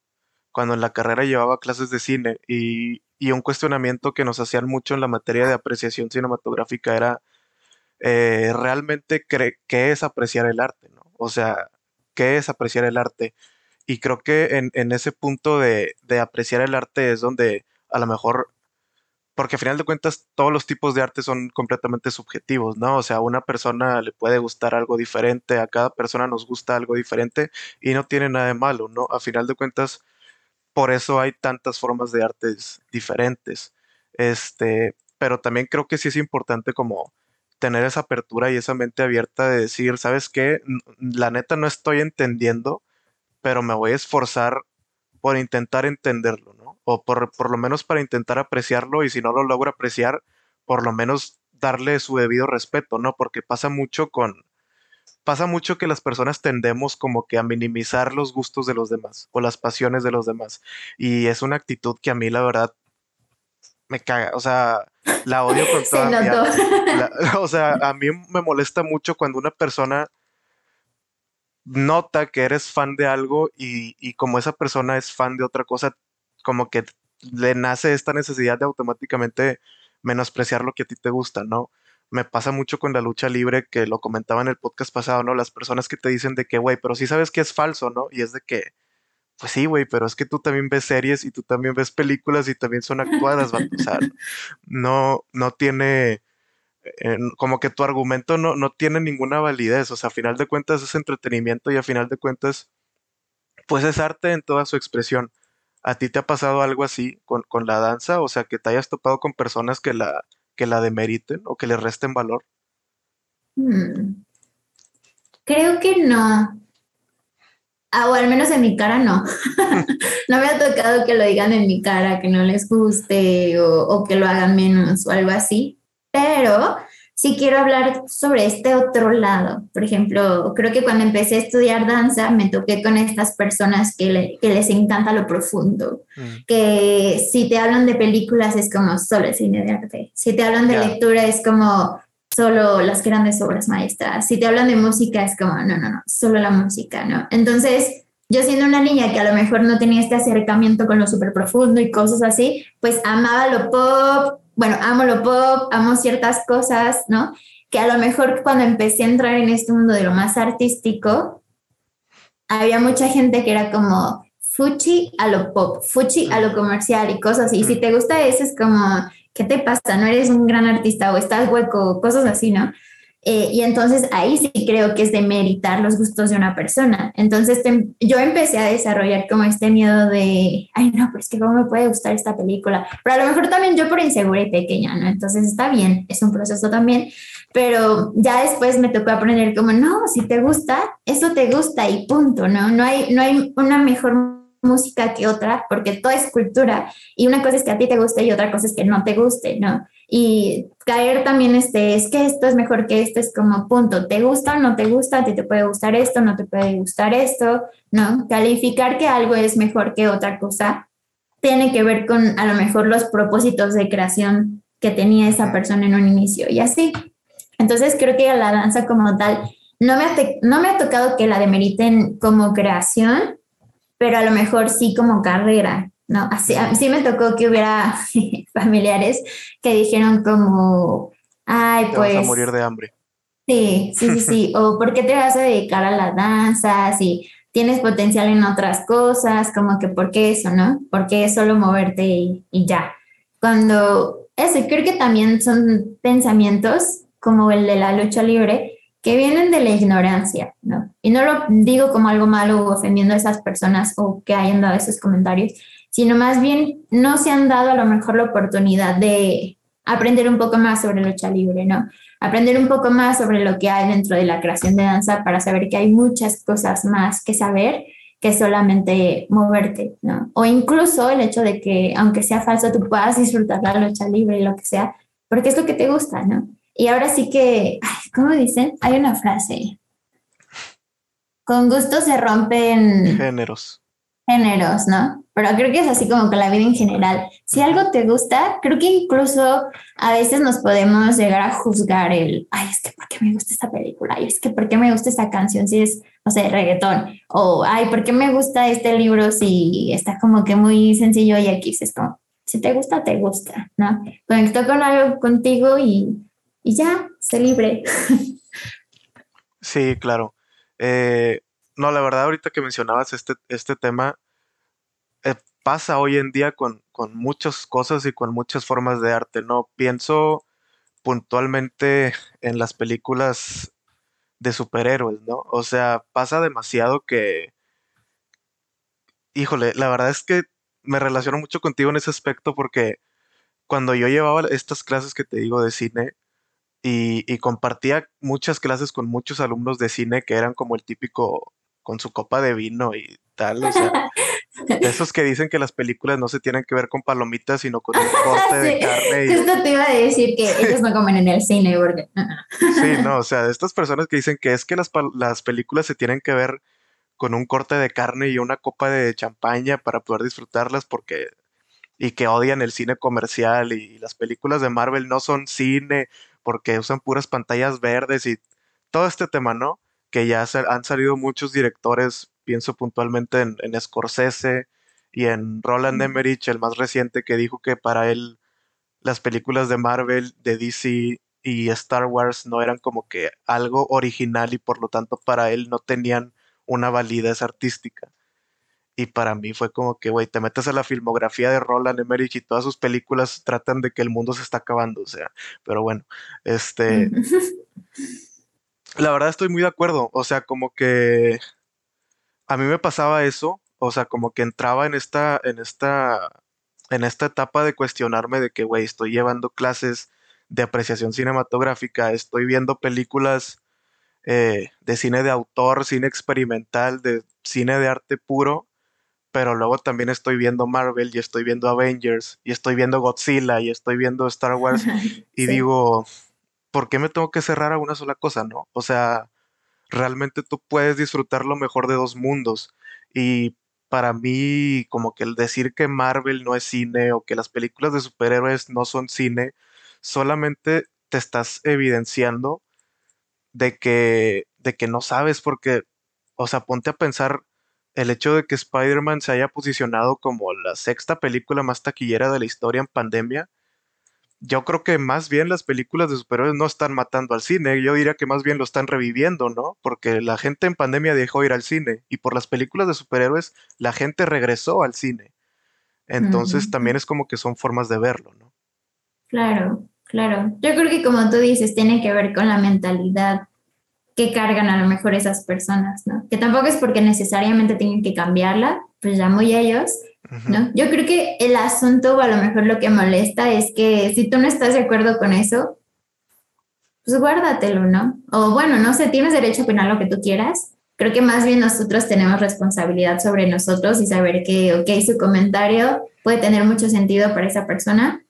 cuando en la carrera llevaba clases de cine y, un cuestionamiento que nos hacían mucho en la materia de apreciación cinematográfica era eh, realmente qué es apreciar el arte, ¿no? O sea, ¿qué es apreciar el arte? Y creo que en, ese punto de, apreciar el arte es donde a lo mejor, porque al final de cuentas todos los tipos de arte son completamente subjetivos, ¿no? O sea, a una persona le puede gustar algo diferente, a cada persona nos gusta algo diferente y no tiene nada de malo, ¿no? A final de cuentas, por eso hay tantas formas de artes diferentes. Este, pero también creo que sí es importante como tener esa apertura y esa mente abierta de decir, ¿sabes qué? La neta no estoy entendiendo pero me voy a esforzar por intentar entenderlo. O por, lo menos para intentar apreciarlo y si no lo logro apreciar, por lo menos darle su debido respeto, ¿no? Porque pasa mucho con, pasa mucho que las personas tendemos como que a minimizar los gustos de los demás o las pasiones de los demás. Y es una actitud que a mí la verdad me caga, o sea, la odio con toda mi alma. O sea, a mí me molesta mucho cuando una persona nota que eres fan de algo y, como esa persona es fan de otra cosa, como que le nace esta necesidad de automáticamente menospreciar lo que a ti te gusta, ¿no? Me pasa mucho con la lucha libre, que lo comentaba en el podcast pasado, ¿no? Las personas que te dicen de que, güey, pero sí sabes que es falso, ¿no? Y es de que, pues sí, güey, pero es que tú también ves series y tú también ves películas y también son actuadas, ¿va? O no, no tiene como que tu argumento no, no tiene ninguna validez, o sea, a final de cuentas es entretenimiento y a final de cuentas, pues es arte en toda su expresión. ¿A ti te ha pasado algo así con, la danza? O sea, que te hayas topado con personas que la, que la demeriten o que le resten valor. Hmm. Creo que no. Ah, o al menos en mi cara no. no me ha tocado que lo digan en mi cara, que no les guste o, o que lo hagan menos o algo así pero sí quiero hablar sobre este otro lado. Por ejemplo, creo que cuando empecé a estudiar danza me toqué con estas personas que, les encanta lo profundo, mm. que si te hablan de películas es como solo el cine de arte, si te hablan de lectura es como solo las grandes obras maestras, si te hablan de música es como, no, no, no, solo la música, ¿no? Entonces, yo siendo una niña que a lo mejor no tenía este acercamiento con lo súper profundo y cosas así, pues amaba lo pop, bueno, amo lo pop, amo ciertas cosas, ¿no? Que a lo mejor cuando empecé a entrar en este mundo de lo más artístico, había mucha gente que era como fuchi a lo pop, fuchi a lo comercial y cosas así. Y si te gusta eso, es como, ¿qué te pasa? No eres un gran artista o estás hueco, cosas así, ¿no? Eh, y entonces ahí sí creo que es de meritar los gustos de una persona. Entonces yo empecé a desarrollar como este miedo de, ay no, pues que cómo me puede gustar esta película. Pero a lo mejor también yo por insegura y pequeña, ¿no? Entonces está bien, es un proceso también. Pero ya después me tocó aprender como, no, si te gusta, eso te gusta y punto, ¿no? No hay, no hay una mejor música que otra, porque todo es cultura. Y una cosa es que a ti te guste y otra cosa es que no te guste, ¿no? Y caer también este, es que esto es mejor que esto, es como punto, ¿te gusta o no te gusta? ¿A ti te puede gustar esto? ¿No te puede gustar esto? ¿No? Calificar que algo es mejor que otra cosa tiene que ver con a lo mejor los propósitos de creación que tenía esa persona en un inicio y así. Entonces creo que la danza como tal, no me ha, no me ha tocado que la demeriten como creación, pero a lo mejor sí como carrera, ¿no? Así, sí me tocó que hubiera familiares que dijeron como, ay, pues... Vas a morir de hambre. Sí, sí, sí, sí. o ¿por qué te vas a dedicar a la danza? Si tienes potencial en otras cosas, como que ¿por qué eso, no? ¿Por qué solo moverte y, y ya? Cuando, eso, creo que también son pensamientos como el de la lucha libre, que vienen de la ignorancia, ¿no? Y no lo digo como algo malo o ofendiendo a esas personas o que hayan dado esos comentarios, sino más bien no se han dado a lo mejor la oportunidad de aprender un poco más sobre lucha libre, ¿no? Aprender un poco más sobre lo que hay dentro de la creación de danza para saber que hay muchas cosas más que saber que solamente moverte, ¿no? O incluso el hecho de que, aunque sea falso, tú puedas disfrutar la lucha libre y lo que sea, porque es lo que te gusta, ¿no? Y ahora sí que, ¿cómo dicen? Hay una frase, con gusto se rompen géneros. Géneros, ¿no? Pero creo que es así como con la vida en general. Si algo te gusta, creo que incluso a veces nos podemos llegar a juzgar el, ay, es que ¿por qué me gusta esta película? Ay, es que ¿por qué me gusta esta canción si es, no sé, reggaetón? O, ay, ¿por qué me gusta este libro si está como que muy sencillo y aquí es como, si te gusta, te gusta, ¿no? Conectó con algo contigo y, y ya, sé libre. Sí, claro. Eh, no, la verdad, ahorita que mencionabas este, este tema, eh, pasa hoy en día con, con muchas cosas y con muchas formas de arte, ¿no? Pienso puntualmente en las películas de superhéroes, ¿no? O sea, pasa demasiado que, híjole, la verdad es que me relaciono mucho contigo en ese aspecto porque cuando yo llevaba estas clases que te digo de cine y, y compartía muchas clases con muchos alumnos de cine que eran como el típico con su copa de vino y tal, o sea, esos que dicen que las películas no se tienen que ver con palomitas, sino con un corte de carne. Y... Justo te iba a decir que ellos no comen en el cine, porque... sí, no, o sea, de estas personas que dicen que es que las, las películas se tienen que ver con un corte de carne y una copa de champaña para poder disfrutarlas porque y que odian el cine comercial y las películas de Marvel no son cine porque usan puras pantallas verdes y todo este tema, ¿no? Que ya han salido muchos directores, pienso puntualmente en, en Scorsese y en Roland Emmerich, el más reciente, que dijo que para él las películas de Marvel, de DC y Star Wars no eran como que algo original y por lo tanto para él no tenían una validez artística. Y para mí fue como que, güey, te metes a la filmografía de Roland Emmerich y todas sus películas tratan de que el mundo se está acabando, o sea, pero bueno, este... La verdad estoy muy de acuerdo, o sea, como que a mí me pasaba eso, o sea, como que entraba en esta, en esta, en esta etapa de cuestionarme de que, güey, estoy llevando clases de apreciación cinematográfica, estoy viendo películas eh, de cine de autor, cine experimental, de cine de arte puro, pero luego también estoy viendo Marvel y estoy viendo Avengers y estoy viendo Godzilla y estoy viendo Star Wars y digo, ¿por qué me tengo que cerrar a una sola cosa, no? O sea, realmente tú puedes disfrutar lo mejor de dos mundos. Y para mí, como que el decir que Marvel no es cine o que las películas de superhéroes no son cine, solamente te estás evidenciando de que, de que no sabes porque, o sea, ponte a pensar el hecho de que Spider-Man se haya posicionado como la sexta película más taquillera de la historia en pandemia yo creo que más bien las películas de superhéroes no están matando al cine, yo diría que más bien lo están reviviendo, ¿no? Porque la gente en pandemia dejó ir al cine y por las películas de superhéroes la gente regresó al cine. Entonces también es como que son formas de verlo, ¿no? Claro, claro. Yo creo que como tú dices, tiene que ver con la mentalidad que cargan a lo mejor esas personas, ¿no? Que tampoco es porque necesariamente tienen que cambiarla, pues ya muy ellos, ¿no? Yo creo que el asunto, o a lo mejor lo que molesta es que si tú no estás de acuerdo con eso, pues guárdatelo, ¿no? O bueno, no sé, tienes derecho a opinar lo que tú quieras. Creo que más bien nosotros tenemos responsabilidad sobre nosotros y saber que, ok, su comentario puede tener mucho sentido para esa persona,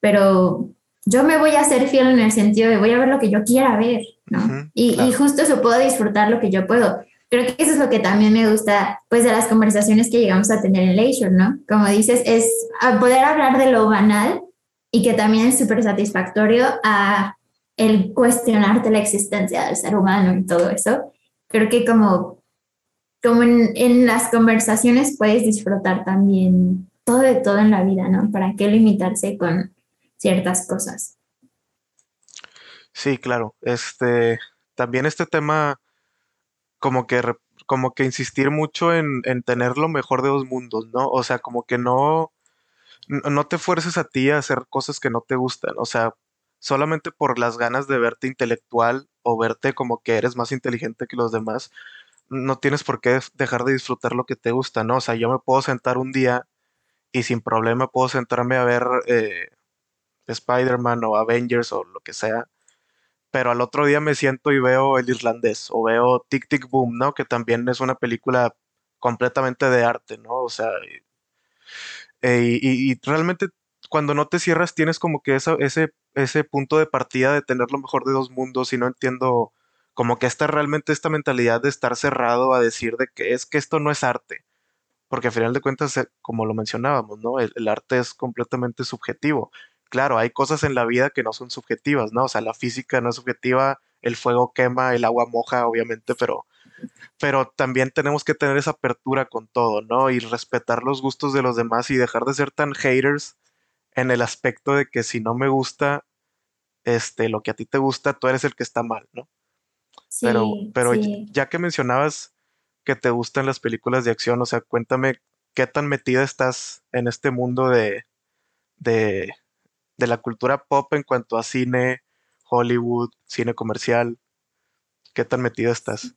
pero yo me voy a hacer fiel en el sentido de voy a ver lo que yo quiera ver, ¿no? y, y, justo eso puedo disfrutar lo que yo puedo creo que eso es lo que también me gusta, pues, de las conversaciones que llegamos a tener en Leisure, ¿no? Como dices, es poder hablar de lo banal y que también es súper satisfactorio a el cuestionarte la existencia del ser humano y todo eso. Creo que como, como en, en las conversaciones puedes disfrutar también todo de todo en la vida, ¿no? ¿Para qué limitarse con ciertas cosas? Sí, claro. Este, también este tema como que, como que insistir mucho en, en tener lo mejor de dos mundos, ¿no? O sea, como que no, no te fuerces a ti a hacer cosas que no te gustan, o sea, solamente por las ganas de verte intelectual o verte como que eres más inteligente que los demás, no tienes por qué dejar de disfrutar lo que te gusta, ¿no? O sea, yo me puedo sentar un día y sin problema puedo sentarme a ver eh, Spider-Man o Avengers o lo que sea pero al otro día me siento y veo El Irlandés o veo Tic Tic Boom, ¿no? Que también es una película completamente de arte, ¿no? O sea, eh, y, realmente cuando no te cierras tienes como que ese, ese punto de partida de tener lo mejor de dos mundos y no entiendo Como que esta realmente esta mentalidad de estar cerrado a decir de que es que esto no es arte. Porque al final de cuentas, eh, como lo mencionábamos, ¿no? El, el arte es completamente subjetivo. Claro, hay cosas en la vida que no son subjetivas, ¿no? O sea, la física no es subjetiva, el fuego quema, el agua moja, obviamente, pero, pero también tenemos que tener esa apertura con todo, ¿no? Y respetar los gustos de los demás y dejar de ser tan haters en el aspecto de que si no me gusta este, lo que a ti te gusta, tú eres el que está mal, ¿no? pero, Sí, pero sí. ya que mencionabas que te gustan las películas de acción, o sea, cuéntame qué tan metida estás en este mundo de, de, de la cultura pop en cuanto a cine, Hollywood, cine comercial, qué tan metida estás.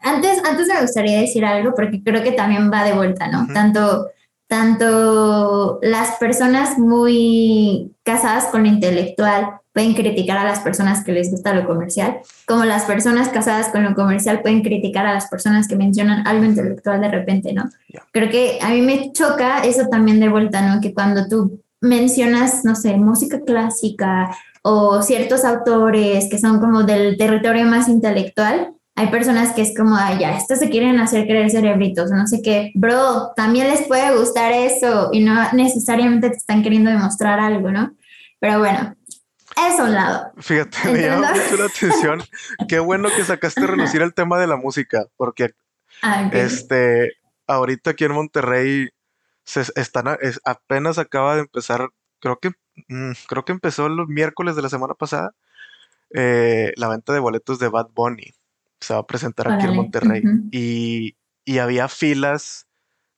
Antes, antes me gustaría decir algo porque creo que también va de vuelta, ¿no? Tanto, tanto las personas muy casadas con lo intelectual pueden criticar a las personas que les gusta lo comercial, como las personas casadas con lo comercial pueden criticar a las personas que mencionan algo intelectual de repente, ¿no? Creo que a mí me choca eso también de vuelta, ¿no? Que cuando tú mencionas, no sé, música clásica o ciertos autores que son como del territorio más intelectual, hay personas que es como, ay, ya, estos se quieren hacer creer cerebritos, no sé qué. Bro, también les puede gustar eso y no necesariamente te están queriendo demostrar algo, ¿no? Pero bueno, eso a un lado. Fíjate, me llama mucho la atención. Qué bueno que sacaste a relucir el tema de la música, porque ah, este, ahorita aquí en Monterrey se están, a- es- apenas acaba de empezar, creo que, mm, creo que empezó los miércoles de la semana pasada, eh, la venta de boletos de Bad Bunny. Se va a presentar aquí en. Monterrey. Y, y había filas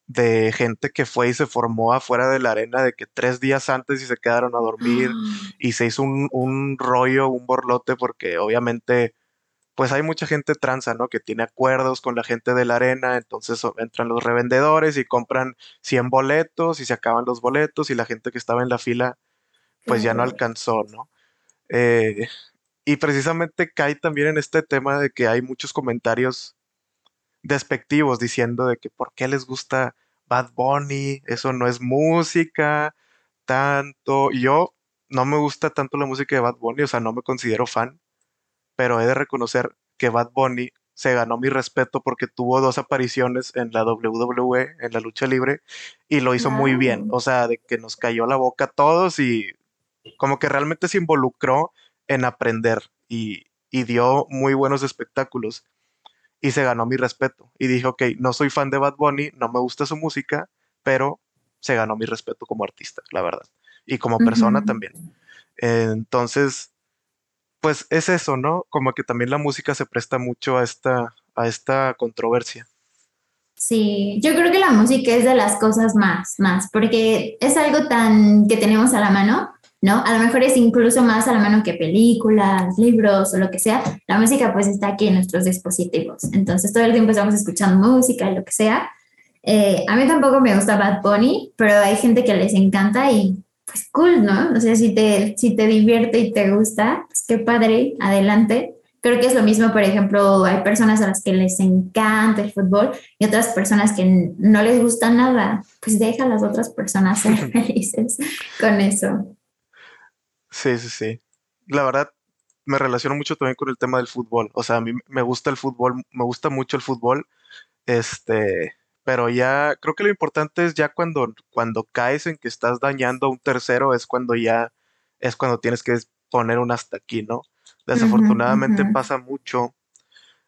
de gente que fue y se formó afuera de la arena de que tres días antes y se quedaron a dormir y se hizo un, un rollo, un borlote, porque obviamente, pues hay mucha gente transa, ¿no? Que tiene acuerdos con la gente de la arena, entonces entran los revendedores y compran 100 boletos y se acaban los boletos y la gente que estaba en la fila, pues ya no alcanzó, ¿no? Eh, y precisamente cae también en este tema de que hay muchos comentarios despectivos diciendo de que por qué les gusta Bad Bunny, eso no es música, tanto. Y yo no me gusta tanto la música de Bad Bunny, o sea, no me considero fan, pero he de reconocer que Bad Bunny se ganó mi respeto porque tuvo dos apariciones en la WWE, en la lucha libre, y lo hizo muy bien, o sea, de que nos cayó la boca a todos y como que realmente se involucró en aprender y, y dio muy buenos espectáculos y se ganó mi respeto. Y dije, ok, no soy fan de Bad Bunny, no me gusta su música, pero se ganó mi respeto como artista, la verdad. Y como persona también. Entonces, pues es eso, ¿no? Como que también la música se presta mucho a esta, a esta controversia. Sí, yo creo que la música es de las cosas más, más, porque es algo tan que tenemos a la mano, ¿no? A lo mejor es incluso más a la mano que películas, libros o lo que sea. La música pues está aquí en nuestros dispositivos. Entonces todo el tiempo estamos escuchando música lo que sea. Eh, a mí tampoco me gusta Bad Bunny, pero hay gente que les encanta y pues cool, ¿no? O sea, si te, si te divierte y te gusta, pues qué padre, adelante. Creo que es lo mismo, por ejemplo, hay personas a las que les encanta el fútbol y otras personas que no les gusta nada, pues deja a las otras personas ser felices con eso. Sí, sí, sí. La verdad, me relaciono mucho también con el tema del fútbol. O sea, a mí me gusta el fútbol, me gusta mucho el fútbol, este, pero ya creo que lo importante es ya cuando, cuando caes en que estás dañando a un tercero, es cuando ya, es cuando tienes que poner un hasta aquí, ¿no? Desafortunadamente pasa mucho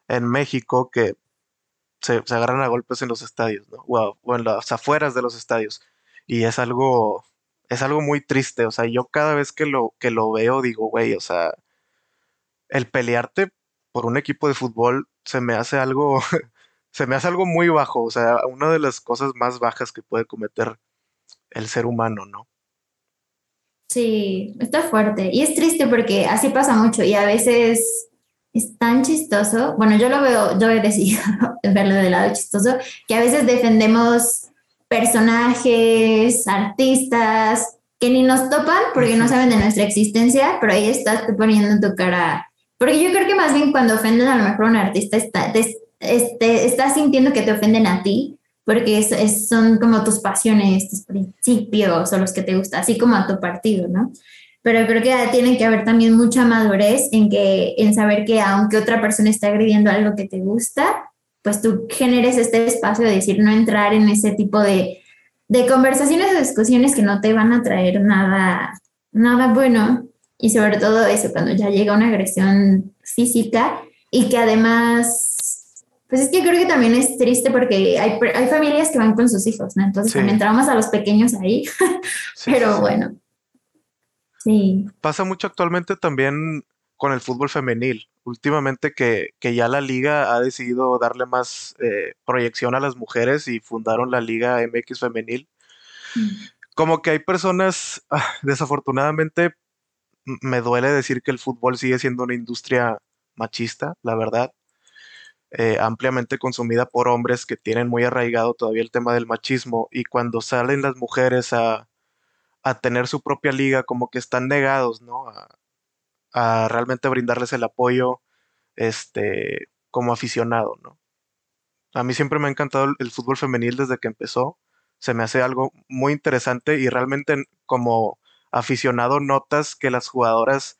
en México que se, se agarran a golpes en los estadios, ¿no? O en las afueras de los estadios. Y es algo, es algo muy triste. O sea, yo cada vez que lo, que lo veo digo, güey, o sea, el pelearte por un equipo de fútbol se me hace algo, se me hace algo muy bajo. O sea, una de las cosas más bajas que puede cometer el ser humano, ¿no? Sí, está fuerte. Y es triste porque así pasa mucho y a veces es tan chistoso. Bueno, yo lo veo, yo he decidido verlo del lado chistoso, que a veces defendemos personajes, artistas que ni nos topan porque no saben de nuestra existencia, pero ahí estás tú poniendo tu cara. Porque yo creo que más bien cuando ofenden a lo mejor a un artista, está, te- este, estás sintiendo que te ofenden a ti porque es, es- son como tus pasiones, tus principios o los que te gustan, así como a tu partido, ¿no? pero creo que tiene que haber también mucha madurez en, que, en saber que aunque otra persona está agrediendo algo que te gusta, pues tú generes este espacio de decir, no entrar en ese tipo de, de conversaciones o discusiones que no te van a traer nada, nada bueno. Y sobre todo eso, cuando ya llega una agresión física y que además, pues es que creo que también es triste porque hay, hay familias que van con sus hijos, ¿no? Entonces también traumas a los pequeños ahí, pero bueno. Sí. Pasa mucho actualmente también con el fútbol femenil. Últimamente que, ya la liga ha decidido darle más eh, proyección a las mujeres y fundaron la liga MX femenil. Mm. Como que hay personas, ah, desafortunadamente, me duele decir que el fútbol sigue siendo una industria machista, la verdad. Eh, ampliamente consumida por hombres que tienen muy arraigado todavía el tema del machismo y cuando salen las mujeres a, a tener su propia liga, como que están negados, ¿no? A, realmente brindarles el apoyo, este, como aficionado, ¿no? A mí siempre me ha encantado el, fútbol femenil desde que empezó. Se me hace algo muy interesante y realmente como aficionado notas que las jugadoras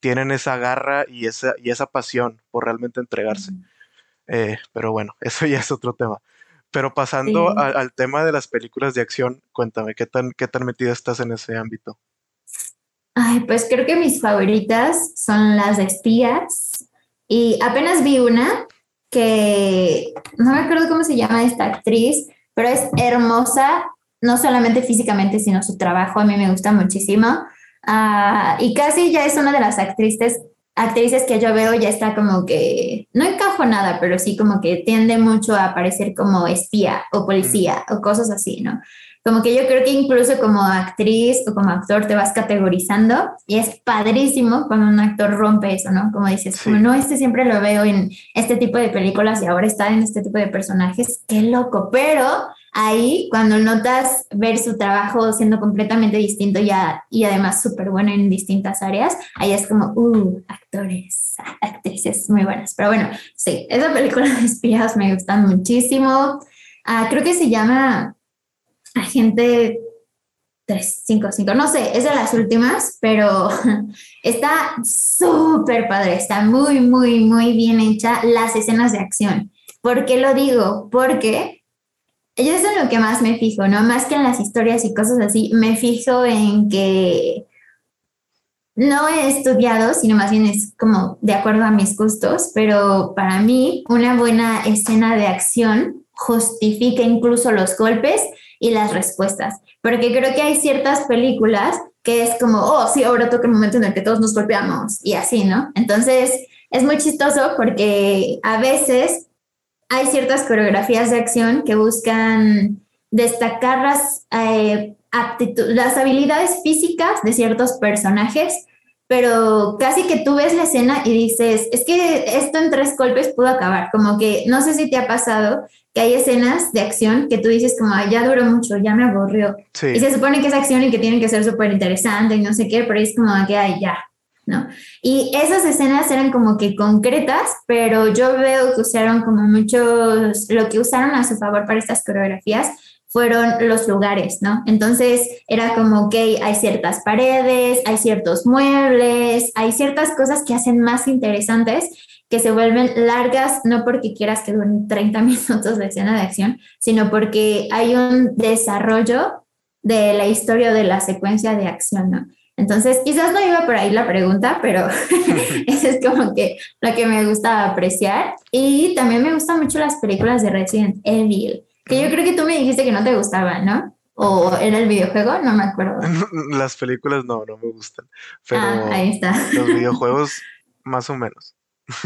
tienen esa garra y esa, y esa pasión por realmente entregarse. Eh, pero bueno, eso ya es otro tema. Pero pasando al tema de las películas de acción, cuéntame, ¿qué tan, ¿qué tan metida estás en ese ámbito? Ay, pues creo que mis favoritas son las de espías. Y apenas vi una que no me acuerdo cómo se llama esta actriz, pero es hermosa, no solamente físicamente, sino su trabajo. A mí me gusta muchísimo. Ah, y casi ya es una de las actrices actrices que yo veo ya está como que, no encajonada, pero sí como que tiende mucho a parecer como espía o policía o cosas así, ¿no? Como que yo creo que incluso como actriz o como actor te vas categorizando y es padrísimo cuando un actor rompe eso, ¿no? Como dices, como no, este siempre lo veo en este tipo de películas y ahora está en este tipo de personajes, qué loco, pero ahí cuando notas ver su trabajo siendo completamente distinto ya, y además súper bueno en distintas áreas, ahí es como, uh, actores, actrices muy buenas. Pero bueno, sí, esa película de espías me gusta muchísimo. Ah, creo que se llama Agente 355, no sé, es de las últimas, pero está súper padre, está muy, muy, muy bien hecha las escenas de acción. ¿Por qué lo digo? Porque yo es en lo que más me fijo, ¿no? Más que en las historias y cosas así, me fijo en que no he estudiado, sino más bien es como de acuerdo a mis gustos, pero para mí una buena escena de acción justifica incluso los golpes y las respuestas, porque creo que hay ciertas películas que es como, oh, sí, ahora toca el momento en el que todos nos golpeamos y así, ¿no? Entonces es muy chistoso porque a veces hay ciertas coreografías de acción que buscan destacar las, eh, las habilidades físicas de ciertos personajes, pero casi que tú ves la escena y dices, es que esto en tres golpes pudo acabar, como que no sé si te ha pasado que hay escenas de acción que tú dices como, ya duró mucho, ya me aburrió. Y se supone que es acción y que tienen que ser súper interesante y no sé qué, pero es como que, ay, ya, ¿no? Y esas escenas eran como que concretas, pero yo veo que usaron como muchos, lo que usaron a su favor para estas coreografías fueron los lugares, ¿no? Entonces era como que hay ciertas paredes, hay ciertos muebles, hay ciertas cosas que hacen más interesantes, que se vuelven largas, no porque quieras que duren 30 minutos de escena de acción, sino porque hay un desarrollo de la historia de la secuencia de acción, ¿no? Entonces, quizás no iba por ahí la pregunta, pero eso es como que lo que me gusta apreciar. Y también me gustan mucho las películas de Resident Evil, que yo creo que tú me dijiste que no te gustaban, ¿no? ¿O era el videojuego? No me acuerdo. Las películas no, no me gustan. Pero ah, ahí está. Los videojuegos, más o menos.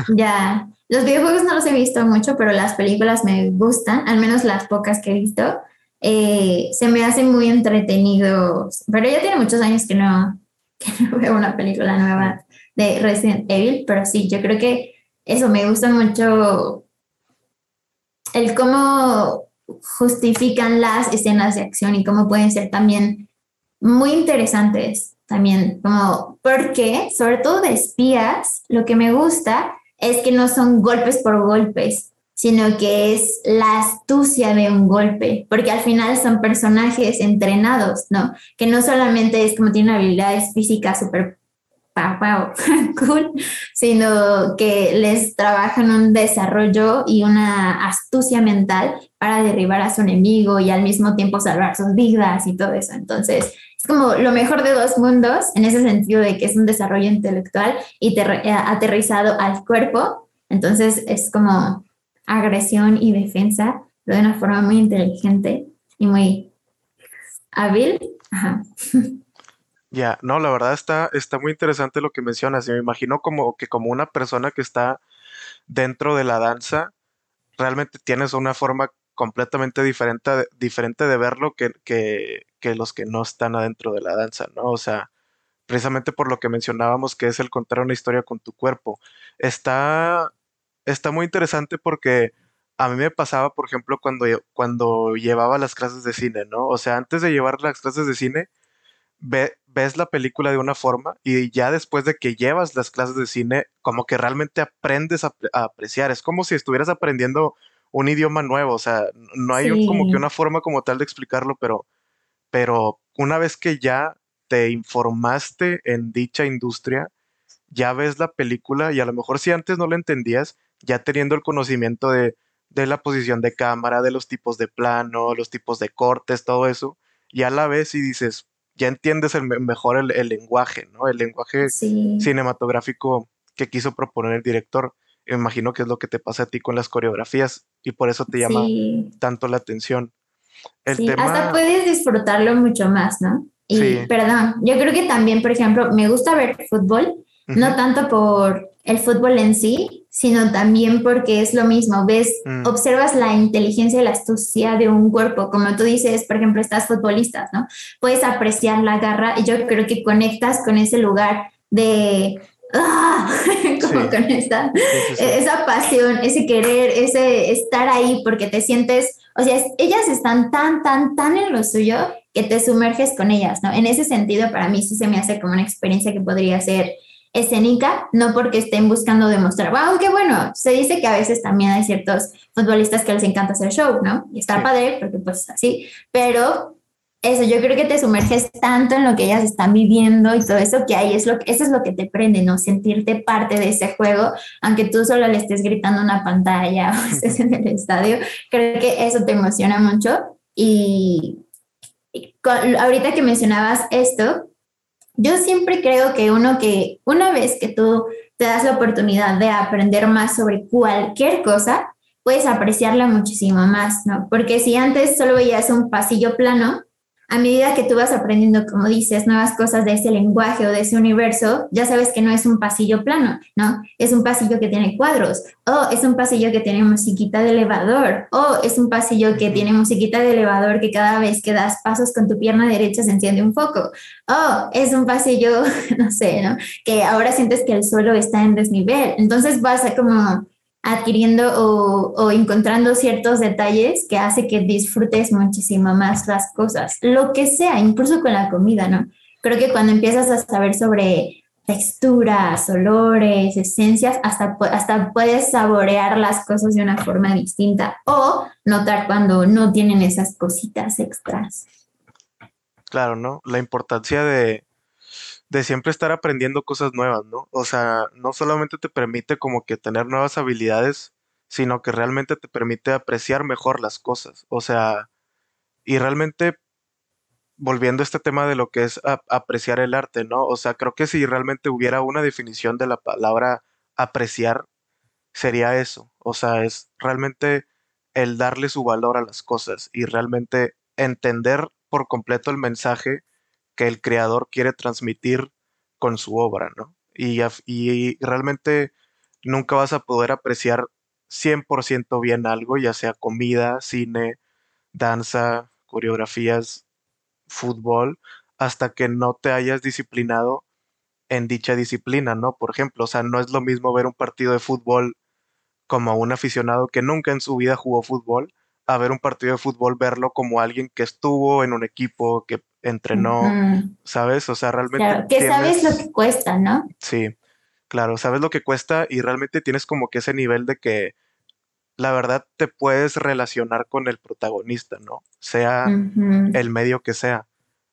Ya, los videojuegos no los he visto mucho, pero las películas me gustan, al menos las pocas que he visto. Eh, se me hace muy entretenido, pero ya tiene muchos años que no, veo una película nueva de Resident Evil, pero sí, yo creo que eso me gusta mucho el cómo justifican las escenas de acción y cómo pueden ser también muy interesantes también, como porque, sobre todo de espías, lo que me gusta es que no son golpes por golpes, sino que es la astucia de un golpe, porque al final son personajes entrenados, ¿no? Que no solamente es como tienen habilidades físicas súper wow, cool, sino que les trabajan un desarrollo y una astucia mental para derribar a su enemigo y al mismo tiempo salvar sus vidas y todo eso. Entonces, es como lo mejor de dos mundos en ese sentido de que es un desarrollo intelectual y eh, aterrizado al cuerpo. Entonces, es como agresión y defensa de una forma muy inteligente y muy hábil. Ya, no, la verdad está, está muy interesante lo que mencionas. Y me imagino como que como una persona que está dentro de la danza, realmente tienes una forma completamente diferente, diferente de verlo que, que, que los que no están adentro de la danza, ¿no? O sea, precisamente por lo que mencionábamos, que es el contar una historia con tu cuerpo. Está, está muy interesante porque a mí me pasaba, por ejemplo, cuando, cuando llevaba las clases de cine, ¿no? O sea, antes de llevar las clases de cine, ves la película de una forma y ya después de que llevas las clases de cine, como que realmente aprendes a, apreciar. Es como si estuvieras aprendiendo un idioma nuevo, o sea, no hay como que una forma como tal de explicarlo, pero, pero una vez que ya te informaste en dicha industria, ya ves la película y a lo mejor si antes no la entendías, ya teniendo el conocimiento de, de la posición de cámara, de los tipos de plano, los tipos de cortes, todo eso, ya la ves y dices, ya entiendes el, mejor el, lenguaje, ¿no? El lenguaje cinematográfico que quiso proponer el director. Me imagino que es lo que te pasa a ti con las coreografías y por eso te llama tanto la atención. El Hasta puedes disfrutarlo mucho más, ¿no? Y perdón, yo creo que también, por ejemplo, me gusta ver fútbol, no tanto por el fútbol en sí, sino también porque es lo mismo, ves, mm. observas la inteligencia y la astucia de un cuerpo, como tú dices, por ejemplo, estás futbolistas, ¿no? Puedes apreciar la garra y yo creo que conectas con ese lugar de... ¡ah! como con esta, esa pasión, ese querer, ese estar ahí porque te sientes, o sea, ellas están tan, tan, tan en lo suyo que te sumerges con ellas, ¿no? En ese sentido, para mí sí se me hace como una experiencia que podría ser escénica, no porque estén buscando demostrar, aunque bueno, se dice que a veces también hay ciertos futbolistas que les encanta hacer show, ¿no? Y está padre, porque pues así, pero eso, yo creo que te sumerges tanto en lo que ellas están viviendo y todo eso, que ahí es lo que, eso es lo que te prende, ¿no? Sentirte parte de ese juego, aunque tú solo le estés gritando una pantalla o estés en el estadio, creo que eso te emociona mucho y, ahorita que mencionabas esto, yo siempre creo que uno que una vez que tú te das la oportunidad de aprender más sobre cualquier cosa, puedes apreciarla muchísimo más, ¿no? Porque si antes solo veías un pasillo plano, a medida que tú vas aprendiendo, como dices, nuevas cosas de ese lenguaje o de ese universo, ya sabes que no es un pasillo plano, ¿no? Es un pasillo que tiene cuadros, o es un pasillo que tiene musiquita de elevador, o es un pasillo que tiene musiquita de elevador que cada vez que das pasos con tu pierna derecha se enciende un foco, o es un pasillo, no sé, ¿no? Que ahora sientes que el suelo está en desnivel, entonces vas a como adquiriendo o, encontrando ciertos detalles que hace que disfrutes muchísimo más las cosas, lo que sea, incluso con la comida, ¿no? Creo que cuando empiezas a saber sobre texturas, olores, esencias, hasta, hasta puedes saborear las cosas de una forma distinta o notar cuando no tienen esas cositas extras. Claro, ¿no? La importancia de, de siempre estar aprendiendo cosas nuevas, ¿no? O sea, no solamente te permite como que tener nuevas habilidades, sino que realmente te permite apreciar mejor las cosas. O sea, y realmente volviendo a este tema de lo que es apreciar el arte, ¿no? O sea, creo que si realmente hubiera una definición de la palabra apreciar, sería eso. O sea, es realmente el darle su valor a las cosas y realmente entender por completo el mensaje que el creador quiere transmitir con su obra, ¿no? Y, realmente nunca vas a poder apreciar 100% bien algo, ya sea comida, cine, danza, coreografías, fútbol, hasta que no te hayas disciplinado en dicha disciplina, ¿no? Por ejemplo, o sea, no es lo mismo ver un partido de fútbol como un aficionado que nunca en su vida jugó fútbol, a ver un partido de fútbol, verlo como alguien que estuvo en un equipo, que entrenó, ¿sabes? O sea, realmente... Claro, que sabes lo que cuesta, ¿no? Sí, claro, sabes lo que cuesta y realmente tienes como que ese nivel de que la verdad te puedes relacionar con el protagonista, ¿no? Sea el medio que sea.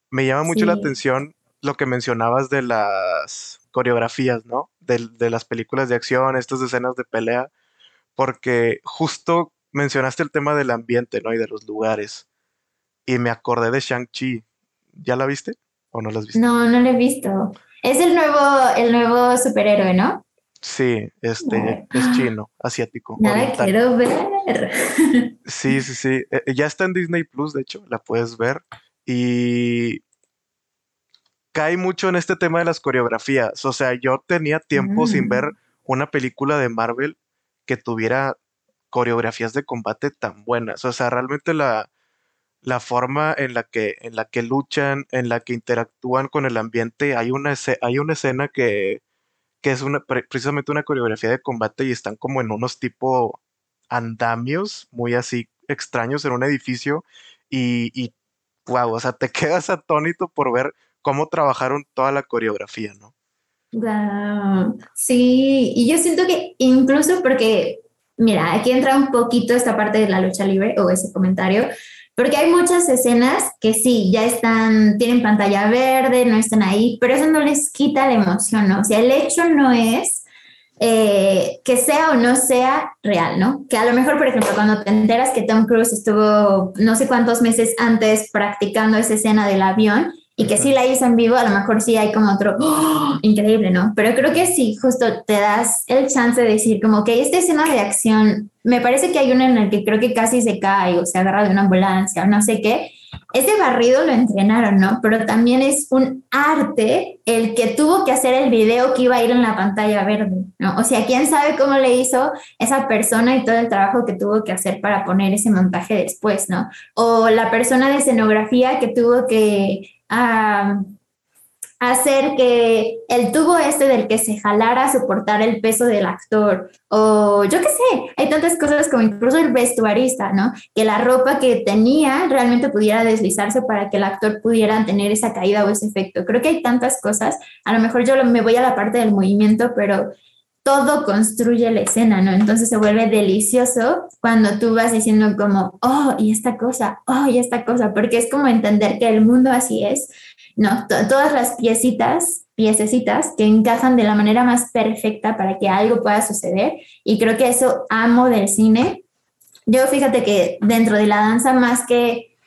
Me llama mucho la atención lo que mencionabas de las coreografías, ¿no? De, de, las películas de acción, estas escenas de pelea, porque justo mencionaste el tema del ambiente, ¿no? Y de los lugares. Y me acordé de Shang-Chi. ¿Ya la viste o no la has visto? No, no la he visto. Es el nuevo, el nuevo superhéroe, ¿no? Sí, este es chino, asiático. Nada quiero ver. Sí, sí, sí. Eh, ya está en Disney Plus, de hecho, la puedes ver. Y cae mucho en este tema de las coreografías. O sea, yo tenía tiempo sin ver una película de Marvel que tuviera coreografías de combate tan buenas. O sea, realmente la, la forma en la que, en la que luchan, en la que interactúan con el ambiente. Hay una, hay una escena que, que es una, precisamente una coreografía de combate y están como en unos tipo andamios muy así extraños en un edificio y, wow, o sea, te quedas atónito por ver cómo trabajaron toda la coreografía, ¿no? Sí, y yo siento que incluso porque, mira, aquí entra un poquito esta parte de la lucha libre o ese comentario, porque hay muchas escenas que sí, ya están, tienen pantalla verde, no están ahí, pero eso no les quita la emoción, ¿no? O sea, el hecho no es eh, que sea o no sea real, ¿no? Que a lo mejor, por ejemplo, cuando te enteras que Tom Cruise estuvo no sé cuántos meses antes practicando esa escena del avión, y que sí la hizo en vivo, a lo mejor sí hay como otro ¡oh! increíble, ¿no? Pero creo que sí, justo te das el chance de decir como que esta escena de acción, me parece que hay una en la que creo que casi se cae o se agarra de una ambulancia o no sé qué. Ese barrido lo entrenaron, ¿no? Pero también es un arte el que tuvo que hacer el video que iba a ir en la pantalla verde, ¿no? O sea, quién sabe cómo le hizo esa persona y todo el trabajo que tuvo que hacer para poner ese montaje después, ¿no? O la persona de escenografía que tuvo que a, hacer que el tubo este del que se jalara soportar el peso del actor o yo qué sé, hay tantas cosas como incluso el vestuarista, ¿no? Que la ropa que tenía realmente pudiera deslizarse para que el actor pudiera tener esa caída o ese efecto. Creo que hay tantas cosas, a lo mejor yo me voy a la parte del movimiento, pero todo construye la escena, ¿no? Entonces se vuelve delicioso cuando tú vas diciendo como, oh, y esta cosa, oh, y esta cosa, porque es como entender que el mundo así es, ¿no? todas las piecitas, piececitas que encajan de la manera más perfecta para que algo pueda suceder. Y creo que eso amo del cine. Yo fíjate que dentro de la danza, más que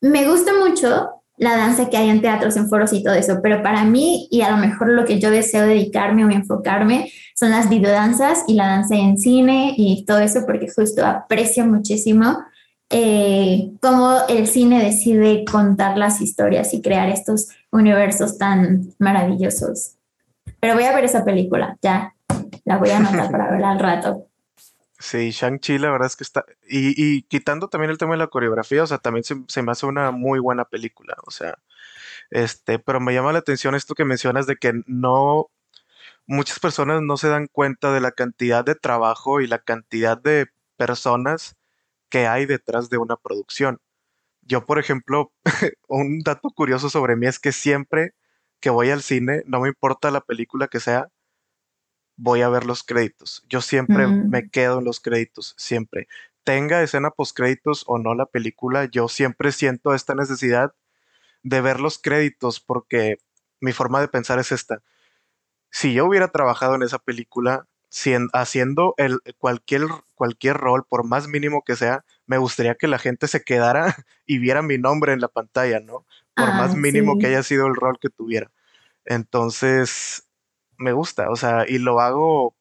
me gusta mucho la danza que hay en teatros, en foros y todo eso, pero para mí y a lo mejor lo que yo deseo dedicarme o enfocarme son las videodanzas y la danza en cine y todo eso porque justo aprecio muchísimo eh, cómo el cine decide contar las historias y crear estos universos tan maravillosos. Pero voy a ver esa película, ya la voy a anotar para verla al rato. Sí, Shang-Chi, la verdad es que está. Y, quitando también el tema de la coreografía, o sea, también se, me hace una muy buena película, o sea. Este, pero me llama la atención esto que mencionas de que no. Muchas personas no se dan cuenta de la cantidad de trabajo y la cantidad de personas que hay detrás de una producción. Yo, por ejemplo, un dato curioso sobre mí es que siempre que voy al cine, no me importa la película que sea, voy a ver los créditos. Yo siempre me quedo en los créditos, siempre. Tenga escena post créditos o no la película, yo siempre siento esta necesidad de ver los créditos porque mi forma de pensar es esta. Si yo hubiera trabajado en esa película, haciendo el, cualquier, cualquier rol, por más mínimo que sea, me gustaría que la gente se quedara y viera mi nombre en la pantalla, ¿no? Por más ah, mínimo que haya sido el rol que tuviera. Entonces, me gusta, o sea, y lo hago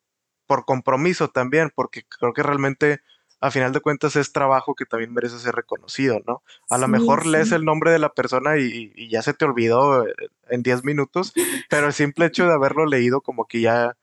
por compromiso también, porque creo que realmente a final de cuentas es trabajo que también merece ser reconocido, ¿no? A lo mejor lees el nombre de la persona y, ya se te olvidó eh, en 10 minutos, pero el simple hecho de haberlo leído como que ya,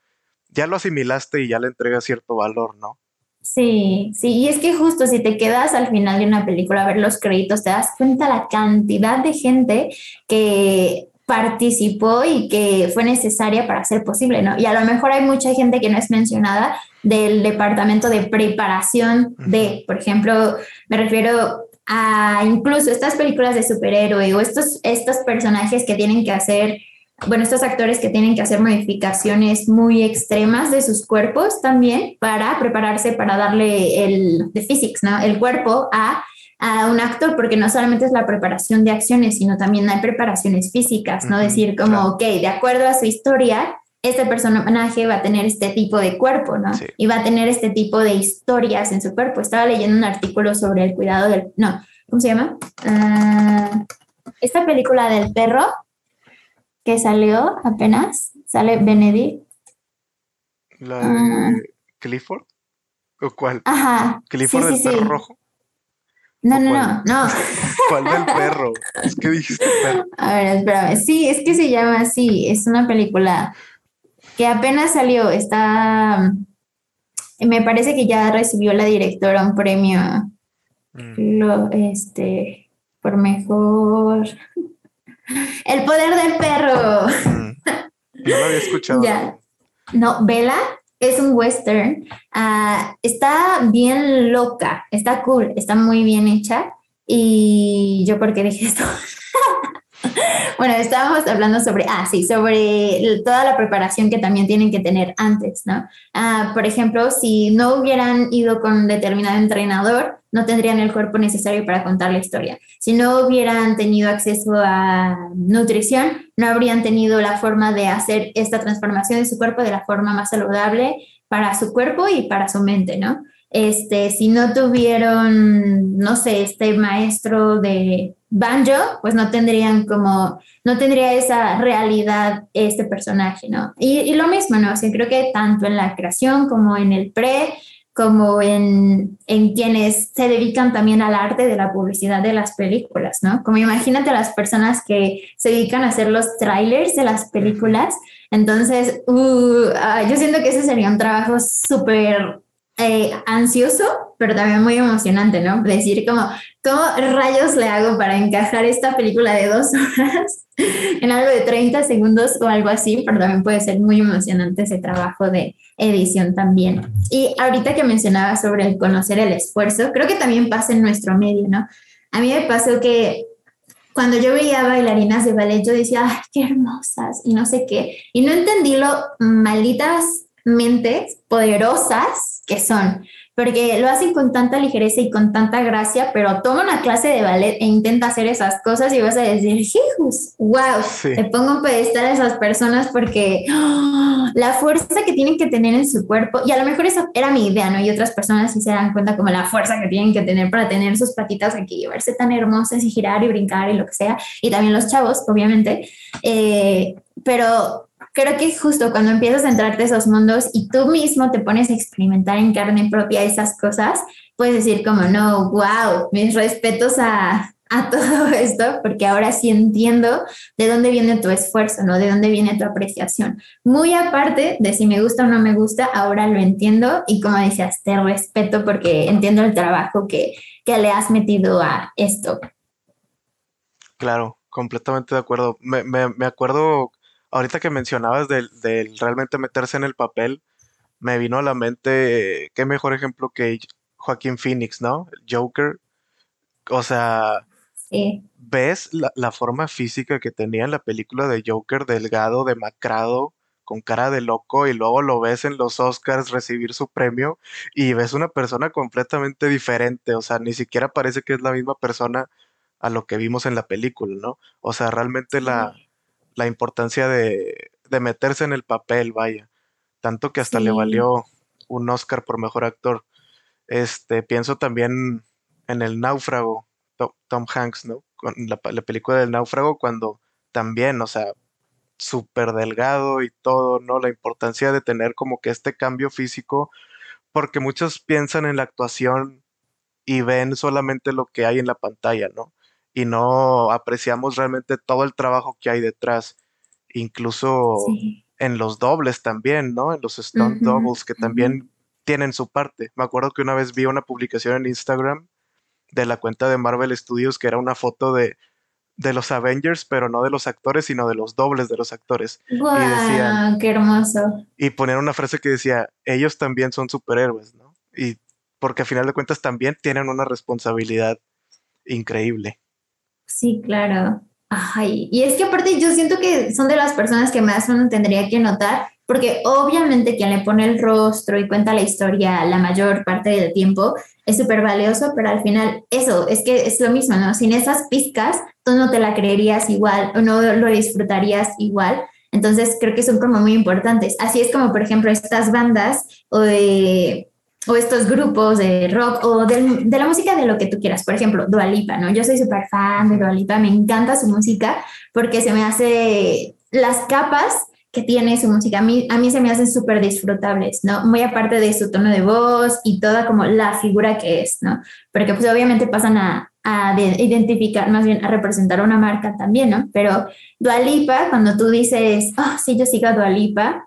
ya lo asimilaste y ya le entrega cierto valor, ¿no? Sí, sí, y es que justo si te quedas al final de una película a ver los créditos, te das cuenta la cantidad de gente que participó y que fue necesaria para ser posible, ¿no? Y a lo mejor hay mucha gente que no es mencionada del departamento de preparación de, por ejemplo, me refiero a incluso estas películas de superhéroe o estos, estos personajes que tienen que hacer bueno, estos actores que tienen que hacer modificaciones muy extremas de sus cuerpos también para prepararse para darle el de physics, ¿no? El cuerpo a, a, un actor, porque no solamente es la preparación de acciones, sino también hay preparaciones físicas, ¿no? Decir como, ok, de acuerdo a su historia, este personaje va a tener este tipo de cuerpo, ¿no? Y va a tener este tipo de historias en su cuerpo. Estaba leyendo un artículo sobre el cuidado del, no, ¿cómo se llama? Uh, esta película del perro que salió apenas, sale Benedict. ¿La de uh, Clifford? ¿O cuál? Ajá. ¿Clifford sí, sí, del perro rojo? No, no, no, no. ¿Cuál del perro? Es que dijiste perro. A ver, espérame. Sí, es que se llama así. Es una película que apenas salió. Está. Me parece que ya recibió la directora un premio. Mm. Lo, este. Por mejor. El poder del perro. Mm. No lo había escuchado. Ya. No, Vela es un western. Uh, está bien loca, está cool, está muy bien hecha. Y yo, ¿por qué dije esto? bueno, estábamos hablando sobre, ah, sí, sobre toda la preparación que también tienen que tener antes, ¿no? Uh, por ejemplo, si no hubieran ido con determinado entrenador, no tendrían el cuerpo necesario para contar la historia. Si no hubieran tenido acceso a nutrición, no habrían tenido la forma de hacer esta transformación de su cuerpo de la forma más saludable para su cuerpo y para su mente, ¿no? Este, si no tuvieron, no sé, este maestro de banjo, pues no tendrían como, no tendría esa realidad este personaje, ¿no? Y, lo mismo, ¿no? O sea, creo que tanto en la creación como en el pre, como en, en, quienes se dedican también al arte de la publicidad de las películas, ¿no? Como imagínate a las personas que se dedican a hacer los trailers de las películas. Entonces, uh, uh, yo siento que ese sería un trabajo súper eh, ansioso, pero también muy emocionante, ¿no? Decir como, ¿cómo rayos le hago para encajar esta película de dos horas en algo de 30 segundos o algo así? Pero también puede ser muy emocionante ese trabajo de edición también. Y ahorita que mencionaba sobre el conocer el esfuerzo, creo que también pasa en nuestro medio, ¿no? A mí me pasó que cuando yo veía bailarinas de ballet, yo decía, ¡ay, qué hermosas! Y no sé qué. Y no entendí lo malditas mentes poderosas que son, porque lo hacen con tanta ligereza y con tanta gracia, pero toma una clase de ballet e intenta hacer esas cosas y vas a decir, ¡Hijos! ¡Wow! Sí. Te pongo un pedestal a esas personas porque ¡oh! la fuerza que tienen que tener en su cuerpo, y a lo mejor esa era mi idea, ¿no? Y otras personas sí se dan cuenta como la fuerza que tienen que tener para tener sus patitas aquí y verse tan hermosas y girar y brincar y lo que sea, y también los chavos, obviamente. Eh, pero creo que justo cuando empiezas a entrarte a esos mundos y tú mismo te pones a experimentar en carne propia esas cosas, puedes decir como, no, wow, mis respetos a, a todo esto, porque ahora sí entiendo de dónde viene tu esfuerzo, ¿no? De dónde viene tu apreciación. Muy aparte de si me gusta o no me gusta, ahora lo entiendo y como decías, te respeto porque entiendo el trabajo que, que le has metido a esto. Claro, completamente de acuerdo. Me, me, me acuerdo ahorita que mencionabas del, del, realmente meterse en el papel, me vino a la mente qué mejor ejemplo que Joaquín Phoenix, ¿no? El Joker. O sea, sí. ves la, la, forma física que tenía en la película de Joker, delgado, demacrado, con cara de loco, y luego lo ves en los Oscars recibir su premio y ves una persona completamente diferente. O sea, ni siquiera parece que es la misma persona a lo que vimos en la película, ¿no? O sea, realmente la la importancia de, de, meterse en el papel, vaya. Tanto que hasta sí. le valió un Oscar por mejor actor. Este, pienso también en El Náufrago, Tom Hanks, ¿no? Con la, la película del Náufrago, cuando también, o sea, súper delgado y todo, ¿no? La importancia de tener como que este cambio físico, porque muchos piensan en la actuación y ven solamente lo que hay en la pantalla, ¿no? Y no apreciamos realmente todo el trabajo que hay detrás, incluso sí. en los dobles también, ¿no? En los stunt uh -huh, doubles que uh -huh. también tienen su parte. Me acuerdo que una vez vi una publicación en Instagram de la cuenta de Marvel Studios que era una foto de, de los Avengers, pero no de los actores, sino de los dobles de los actores. ¡Wow! Y decían, ¡Qué hermoso! Y poner una frase que decía, ellos también son superhéroes, ¿no? Y porque a final de cuentas también tienen una responsabilidad increíble. Sí, claro. Ay, y es que aparte yo siento que son de las personas que más uno tendría que notar, porque obviamente quien le pone el rostro y cuenta la historia la mayor parte del tiempo es súper valioso, pero al final eso, es que es lo mismo, ¿no? Sin esas pizcas, tú no te la creerías igual o no lo disfrutarías igual. Entonces creo que son como muy importantes. Así es como, por ejemplo, estas bandas o de o estos grupos de rock o de, de, la música de lo que tú quieras. Por ejemplo, Dualipa, ¿no? Yo soy súper fan de Dualipa, me encanta su música porque se me hace las capas que tiene su música. A mí, a mí se me hacen súper disfrutables, ¿no? Muy aparte de su tono de voz y toda como la figura que es, ¿no? Porque pues obviamente pasan a, a identificar, más bien a representar una marca también, ¿no? Pero Dualipa, cuando tú dices, oh, sí, yo sigo a Dualipa,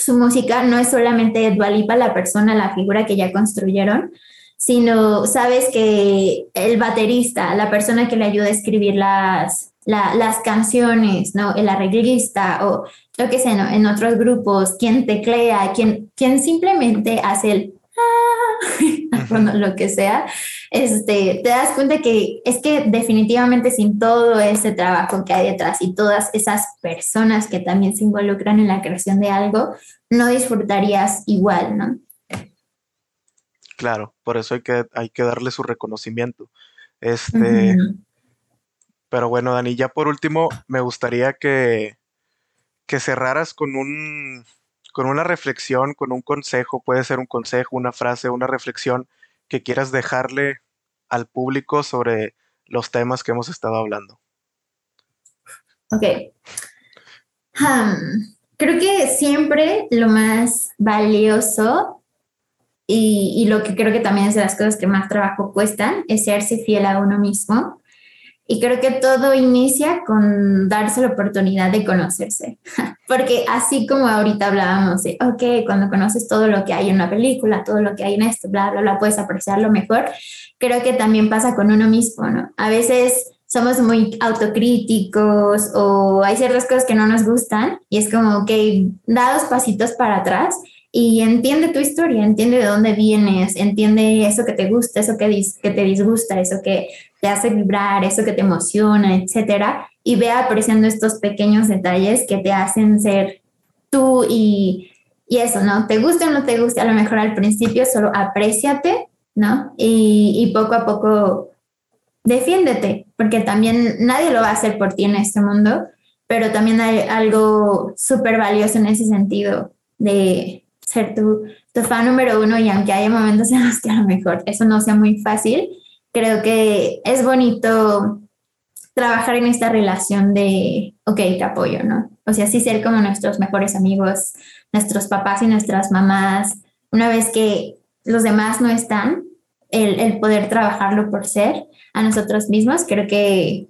su música no es solamente Dualipa, la persona, la figura que ya construyeron, sino sabes que el baterista, la persona que le ayuda a escribir las, las canciones, ¿no? El arreglista o lo que ¿no? En otros grupos, quien teclea, quien, quien simplemente hace el bueno, lo que sea, este, te das cuenta que es que definitivamente sin todo ese trabajo que hay detrás y todas esas personas que también se involucran en la creación de algo, no disfrutarías igual, ¿no? Claro, por eso hay que, hay que darle su reconocimiento. Este, pero bueno, Dani, ya por último, me gustaría que, que cerraras con un, con una reflexión, con un consejo, puede ser un consejo, una frase, una reflexión que quieras dejarle al público sobre los temas que hemos estado hablando. Ok. creo que siempre lo más valioso y, y, lo que creo que también es de las cosas que más trabajo cuestan es serse fiel a uno mismo y creo que todo inicia con darse la oportunidad de conocerse. Porque así como ahorita hablábamos de, ok, cuando conoces todo lo que hay en una película, todo lo que hay en esto, bla, bla, bla, puedes apreciarlo mejor, creo que también pasa con uno mismo, ¿no? A veces somos muy autocríticos o hay ciertas cosas que no nos gustan y es como, ok, da dos pasitos para atrás y entiende tu historia, entiende de dónde vienes, entiende eso que te gusta, eso que, que te disgusta, eso que te hace vibrar, eso que te emociona, etcétera, y ve apreciando estos pequeños detalles que te hacen ser tú y, y eso, ¿no? Te guste o no te guste, a lo mejor al principio solo apréciate, ¿no? Y, y poco a poco defiéndete, porque también nadie lo va a hacer por ti en este mundo, pero también hay algo súper valioso en ese sentido de ser tu, tu fan número uno y aunque haya momentos en los que a lo mejor eso no sea muy fácil, creo que es bonito trabajar en esta relación de, ok, te apoyo, ¿no? O sea, sí ser como nuestros mejores amigos, nuestros papás y nuestras mamás, una vez que los demás no están, el, el poder trabajarlo por ser a nosotros mismos, creo que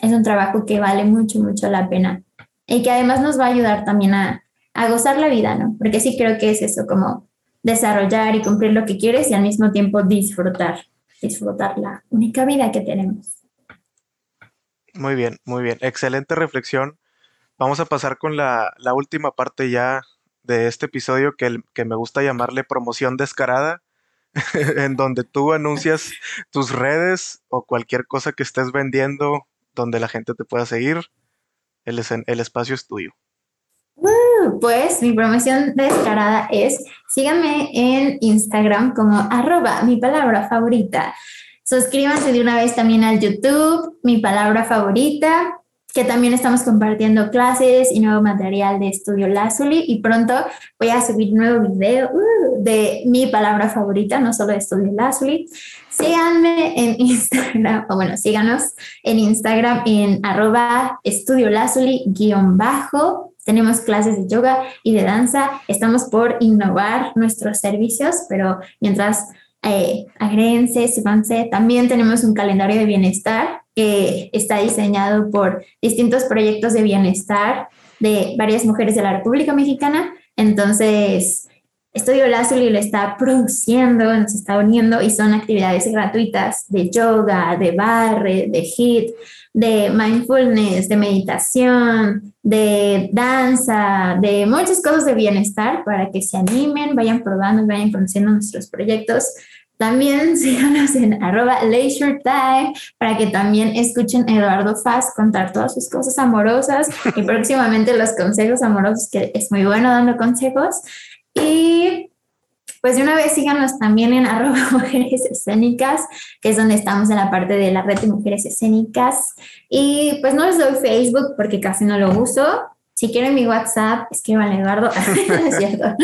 es un trabajo que vale mucho, mucho la pena y que además nos va a ayudar también a, a gozar la vida, ¿no? Porque sí creo que es eso, como desarrollar y cumplir lo que quieres y al mismo tiempo disfrutar disfrutar la única vida que tenemos. Muy bien, muy bien. Excelente reflexión. Vamos a pasar con la, última parte ya de este episodio que, que me gusta llamarle promoción descarada, en donde tú anuncias tus redes o cualquier cosa que estés vendiendo donde la gente te pueda seguir. El, el espacio es tuyo. Pues mi promoción descarada es, síganme en Instagram como arroba mi palabra favorita. Suscríbanse de una vez también al YouTube, mi palabra favorita, que también estamos compartiendo clases y nuevo material de Estudio Lazuli y pronto voy a subir nuevo video uh, de mi palabra favorita, no solo de Estudio Lazuli. Síganme en Instagram, o bueno, síganos en Instagram en arroba Estudio Lazuli guion bajo tenemos clases de yoga y de danza. Estamos por innovar nuestros servicios, pero mientras eh, síganse. También tenemos un calendario de bienestar que está diseñado por distintos proyectos de bienestar de varias mujeres de la República Mexicana. Entonces, Estudio Lazuli lo está produciendo, nos está uniendo y son actividades gratuitas de yoga, de barre, de hit, de mindfulness, de meditación, de danza, de muchas cosas de bienestar para que se animen, vayan probando, vayan conociendo nuestros proyectos. También síganos en arroba leisure time para que también escuchen a Eduardo Faz contar todas sus cosas amorosas y próximamente los consejos amorosos, que es muy bueno dando consejos. Y pues de una vez síganos también en arroba mujeres escénicas, que es donde estamos en la parte de la red de mujeres escénicas. Y pues no les doy Facebook porque casi no lo uso. Si quieren mi WhatsApp, escriban a Eduardo. es cierto.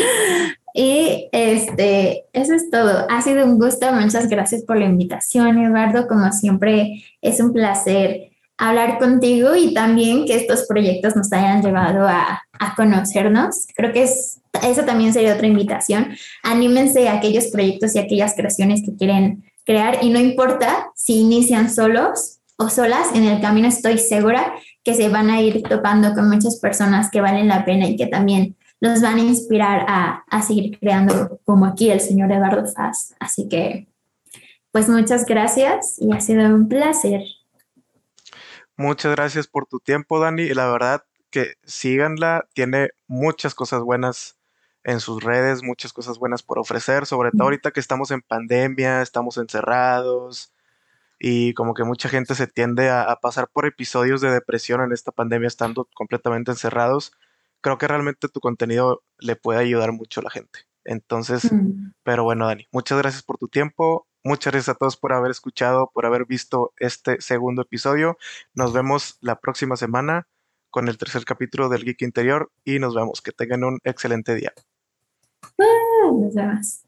Y este, eso es todo. Ha sido un gusto. Muchas gracias por la invitación, Eduardo. Como siempre, es un placer hablar contigo y también que estos proyectos nos hayan llevado a, a conocernos. Creo que es, eso también sería otra invitación. Anímense a aquellos proyectos y aquellas creaciones que quieren crear y no importa si inician solos o solas, en el camino estoy segura que se van a ir topando con muchas personas que valen la pena y que también los van a inspirar a, a seguir creando como aquí el señor Eduardo Faz. Así que, pues muchas gracias y ha sido un placer. Muchas gracias por tu tiempo, Dani. Y la verdad que síganla, tiene muchas cosas buenas en sus redes, muchas cosas buenas por ofrecer, sobre todo ahorita que estamos en pandemia, estamos encerrados y como que mucha gente se tiende a, a pasar por episodios de depresión en esta pandemia estando completamente encerrados. Creo que realmente tu contenido le puede ayudar mucho a la gente. Entonces, Mm. pero bueno, Dani, muchas gracias por tu tiempo. Muchas gracias a todos por haber escuchado, por haber visto este segundo episodio. Nos vemos la próxima semana con el tercer capítulo del Geek Interior y nos vemos. Que tengan un excelente día. Nos vemos.